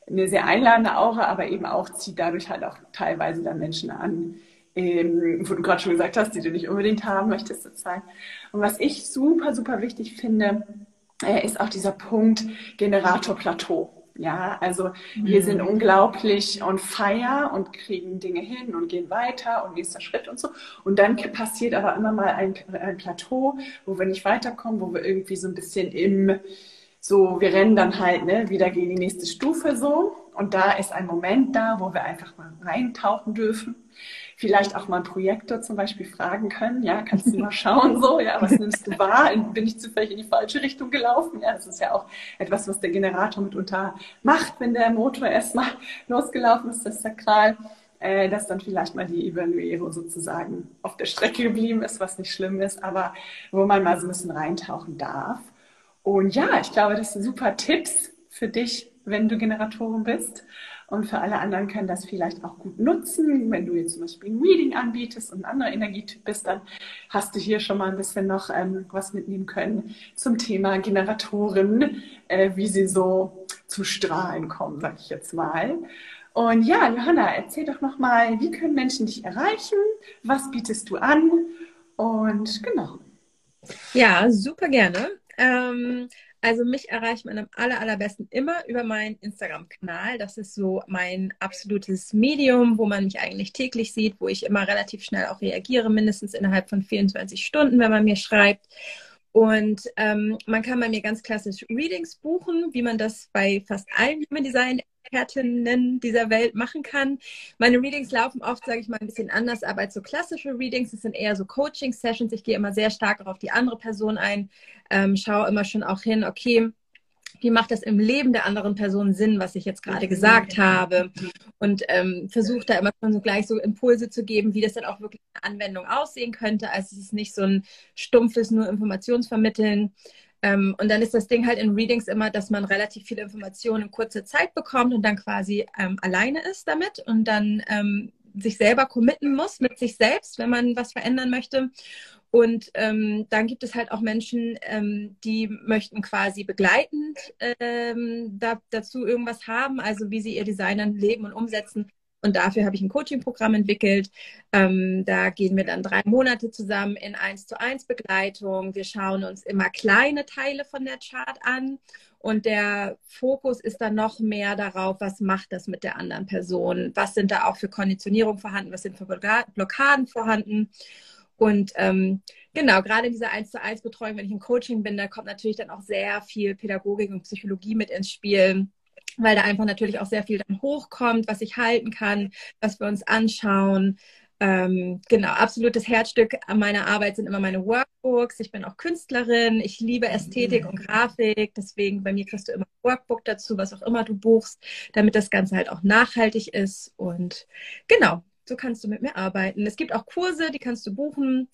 eine sehr einladende Aura, aber eben auch zieht dadurch halt auch teilweise dann Menschen an, ähm, wo du gerade schon gesagt hast, die du nicht unbedingt haben möchtest sozusagen. Und was ich super, super wichtig finde, äh, ist auch dieser Punkt Generator-Plateau. Ja, also wir sind mhm. unglaublich on fire und kriegen Dinge hin und gehen weiter und nächster Schritt und so. Und dann passiert aber immer mal ein, ein Plateau, wo wir nicht weiterkommen, wo wir irgendwie so ein bisschen im, so, wir rennen dann halt ne, wieder gegen die nächste Stufe so. Und da ist ein Moment da, wo wir einfach mal reintauchen dürfen vielleicht auch mal einen Projektor zum Beispiel fragen können, ja, kannst du mal schauen, so, ja, was nimmst du wahr? Bin ich zufällig in die falsche Richtung gelaufen? Ja, das ist ja auch etwas, was der Generator mitunter macht, wenn der Motor erstmal losgelaufen ist, das Sakral, äh, dass dann vielleicht mal die Evaluierung sozusagen auf der Strecke geblieben ist, was nicht schlimm ist, aber wo man mal so ein bisschen reintauchen darf. Und ja, ich glaube, das sind super Tipps für dich, wenn du Generatorin bist. Und für alle anderen können das vielleicht auch gut nutzen. Wenn du jetzt zum Beispiel ein Reading anbietest und ein anderer Energietyp bist, dann hast du hier schon mal ein bisschen noch ähm, was mitnehmen können zum Thema Generatoren, äh, wie sie so zu Strahlen kommen, sag ich jetzt mal. Und ja, Johanna, erzähl doch noch mal, wie können Menschen dich erreichen? Was bietest du an? Und genau. Ja, super gerne. Ähm, also mich erreicht man am aller, allerbesten immer über meinen Instagram-Kanal. Das ist so mein absolutes Medium, wo man mich eigentlich täglich sieht, wo ich immer relativ schnell auch reagiere, mindestens innerhalb von 24 Stunden, wenn man mir schreibt. Und ähm, man kann bei mir ganz klassisch Readings buchen, wie man das bei fast allen Human Design Expertinnen dieser Welt machen kann. Meine Readings laufen oft, sage ich mal, ein bisschen anders ab als so klassische Readings. Es sind eher so Coaching-Sessions. Ich gehe immer sehr stark auch auf die andere Person ein, ähm, schaue immer schon auch hin, okay, wie macht das im Leben der anderen Person Sinn, was ich jetzt gerade gesagt habe? Und ähm, versuche da immer schon so gleich so Impulse zu geben, wie das dann auch wirklich eine Anwendung aussehen könnte. Also es ist nicht so ein stumpfes nur Informationsvermitteln, ähm, und dann ist das Ding halt in Readings immer, dass man relativ viele Informationen in kurzer Zeit bekommt und dann quasi ähm, alleine ist damit und dann ähm, sich selber committen muss mit sich selbst, wenn man was verändern möchte. Und ähm, dann gibt es halt auch Menschen, ähm, die möchten quasi begleitend ähm, da, dazu irgendwas haben, also wie sie ihr Design dann leben und umsetzen. Und dafür habe ich ein Coaching-Programm entwickelt. Ähm, da gehen wir dann drei Monate zusammen in eins zu eins Begleitung. Wir schauen uns immer kleine Teile von der Chart an. Und der Fokus ist dann noch mehr darauf, was macht das mit der anderen Person? Was sind da auch für Konditionierung vorhanden? Was sind für Blockaden vorhanden? Und ähm, genau, gerade in dieser 1 zu 1 Betreuung, wenn ich im Coaching bin, da kommt natürlich dann auch sehr viel Pädagogik und Psychologie mit ins Spiel weil da einfach natürlich auch sehr viel dann hochkommt, was ich halten kann, was wir uns anschauen. Ähm, genau, absolutes Herzstück meiner Arbeit sind immer meine Workbooks. Ich bin auch Künstlerin, ich liebe Ästhetik und Grafik, deswegen bei mir kriegst du immer ein Workbook dazu, was auch immer du buchst, damit das Ganze halt auch nachhaltig ist. Und genau, so kannst du mit mir arbeiten. Es gibt auch Kurse, die kannst du buchen.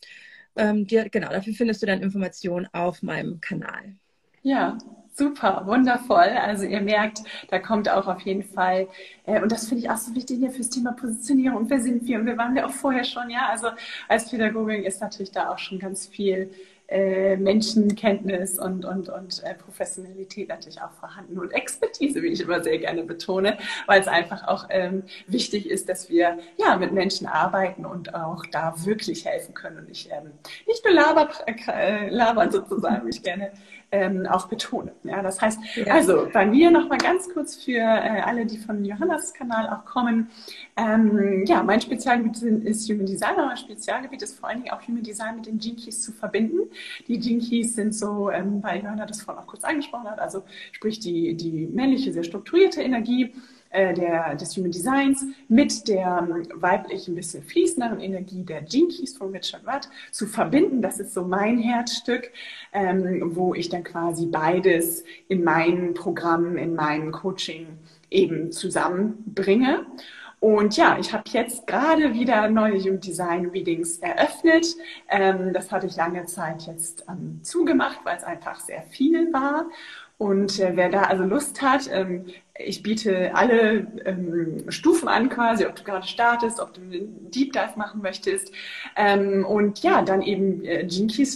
Ähm, die, genau, dafür findest du dann Informationen auf meinem Kanal. Ja, Super, wundervoll. Also ihr merkt, da kommt auch auf jeden Fall, äh, und das finde ich auch so wichtig hier fürs Thema Positionierung. Und wer sind wir? Und wir waren ja auch vorher schon, ja. Also als Pädagogin ist natürlich da auch schon ganz viel äh, Menschenkenntnis und, und, und äh, Professionalität natürlich auch vorhanden und Expertise, wie ich immer sehr gerne betone, weil es einfach auch ähm, wichtig ist, dass wir ja mit Menschen arbeiten und auch da wirklich helfen können und nicht, ähm, nicht nur laber, äh, labern sozusagen, wie ich gerne ähm, auch betone. Ja, das heißt, ja. also bei mir nochmal ganz kurz für äh, alle, die von Johannas Kanal auch kommen. Ähm, ja, mein Spezialgebiet ist Human Design, aber mein Spezialgebiet ist vor allen Dingen auch Human Design mit den Keys zu verbinden. Die Keys sind so, ähm, weil Johanna das vorhin auch kurz angesprochen hat, also sprich die, die männliche, sehr strukturierte Energie äh, der, des Human Designs mit der ähm, weiblichen, bisschen fließenderen Energie der Gene von Richard Rudd zu verbinden. Das ist so mein Herzstück, ähm, wo ich dann quasi beides in meinen Programmen, in meinem Coaching eben zusammenbringe. Und ja, ich habe jetzt gerade wieder neue Jugenddesign Readings eröffnet. Ähm, das hatte ich lange Zeit jetzt ähm, zugemacht, weil es einfach sehr viel war. Und äh, wer da also Lust hat, ähm, ich biete alle ähm, Stufen an quasi, ob du gerade startest, ob du einen Deep Dive machen möchtest. Ähm, und ja, dann eben äh,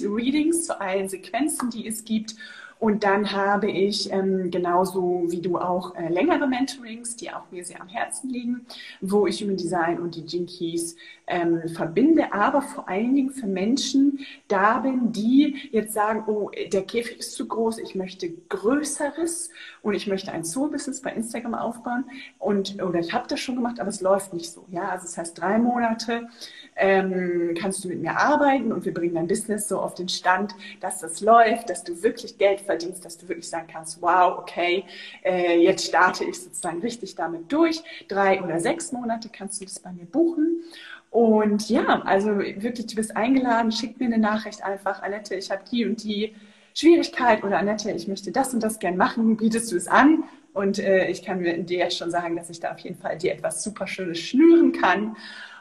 Readings zu allen Sequenzen, die es gibt. Und dann habe ich ähm, genauso wie du auch äh, längere Mentorings, die auch mir sehr am Herzen liegen, wo ich Human Design und die Jinkies ähm, verbinde, aber vor allen Dingen für Menschen da bin, die jetzt sagen, oh, der Käfig ist zu groß, ich möchte Größeres und ich möchte ein Soul-Business bei Instagram aufbauen und oder ich habe das schon gemacht, aber es läuft nicht so. Ja, also das heißt drei Monate ähm, kannst du mit mir arbeiten und wir bringen dein Business so auf den Stand, dass das läuft, dass du wirklich Geld verdienst, dass du wirklich sagen kannst, wow, okay, äh, jetzt starte ich sozusagen richtig damit durch. Drei oder sechs Monate kannst du das bei mir buchen. Und ja, also wirklich, du bist eingeladen, schick mir eine Nachricht einfach, Annette, ich habe die und die Schwierigkeit oder Annette, ich möchte das und das gern machen, bietest du es an? Und äh, ich kann dir jetzt schon sagen, dass ich da auf jeden Fall dir etwas super Schönes schnüren kann.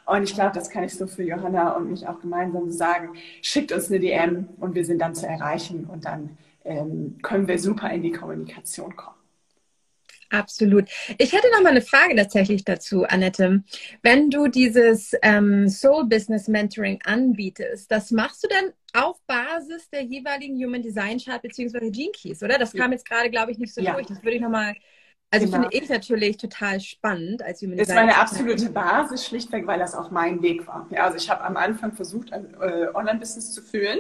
Und ich glaube, das kann ich so für Johanna und mich auch gemeinsam sagen. Schickt uns eine DM und wir sind dann zu erreichen und dann ähm, können wir super in die Kommunikation kommen. Absolut. Ich hätte noch mal eine Frage tatsächlich dazu, Annette. Wenn du dieses ähm, Soul Business Mentoring anbietest, das machst du dann auf Basis der jeweiligen Human Design Chart bzw. Gene Keys, oder? Das kam jetzt gerade, glaube ich, nicht so ja. durch. Das würde ich noch mal also genau. finde ich natürlich total spannend als Design. Das ist meine absolute Basis, schlichtweg, weil das auch mein Weg war. Ja, also ich habe am Anfang versucht, ein äh, Online-Business zu führen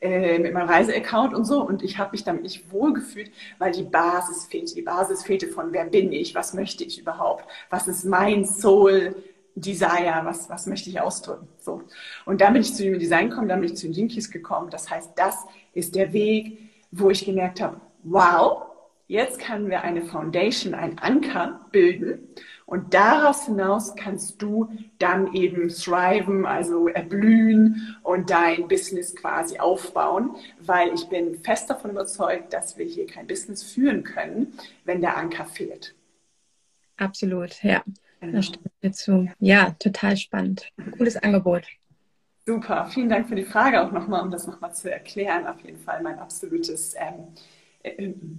äh, mit meinem Reiseaccount und so und ich habe mich damit nicht wohlgefühlt, weil die Basis fehlte. Die Basis fehlte von, wer bin ich, was möchte ich überhaupt, was ist mein Soul, Desire, was, was möchte ich ausdrücken. So. Und dann bin ich zu Human Design gekommen, dann bin ich zu den Jinkies gekommen. Das heißt, das ist der Weg, wo ich gemerkt habe, wow, Jetzt können wir eine Foundation, ein Anker bilden und daraus hinaus kannst du dann eben thriven, also erblühen und dein Business quasi aufbauen, weil ich bin fest davon überzeugt, dass wir hier kein Business führen können, wenn der Anker fehlt. Absolut, ja. Genau. Da stimme ich zu. Ja, total spannend. Cooles Angebot. Super, vielen Dank für die Frage auch nochmal, um das nochmal zu erklären. Auf jeden Fall mein absolutes ähm, äh,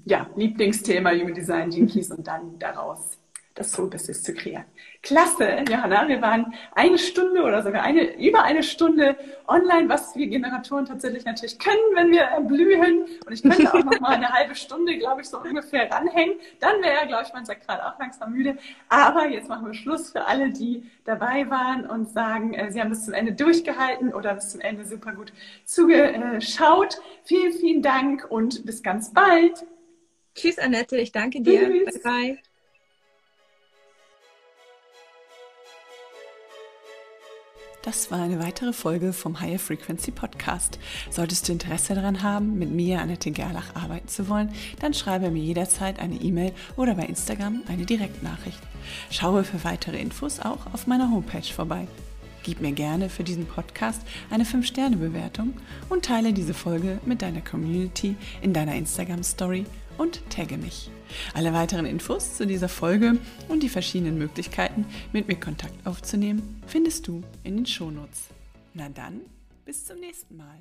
ja, Lieblingsthema Human Design Jinkies und dann daraus das Soul Business zu kreieren. Klasse, Johanna. Wir waren eine Stunde oder sogar eine, über eine Stunde online, was wir Generatoren tatsächlich natürlich können, wenn wir blühen. Und ich könnte auch noch mal eine halbe Stunde, glaube ich, so ungefähr ranhängen. Dann wäre, glaube ich, man sagt gerade auch langsam müde. Aber jetzt machen wir Schluss für alle, die dabei waren und sagen, äh, sie haben bis zum Ende durchgehalten oder bis zum Ende super gut zugeschaut. Vielen, vielen Dank und bis ganz bald. Tschüss, Annette. Ich danke dir. Tschüss. Bye, bye. Das war eine weitere Folge vom Higher Frequency Podcast. Solltest du Interesse daran haben, mit mir, Annette Gerlach, arbeiten zu wollen, dann schreibe mir jederzeit eine E-Mail oder bei Instagram eine Direktnachricht. Schaue für weitere Infos auch auf meiner Homepage vorbei. Gib mir gerne für diesen Podcast eine 5-Sterne-Bewertung und teile diese Folge mit deiner Community in deiner Instagram-Story und tagge mich. Alle weiteren Infos zu dieser Folge und die verschiedenen Möglichkeiten, mit mir Kontakt aufzunehmen, findest du in den Shownotes. Na dann, bis zum nächsten Mal.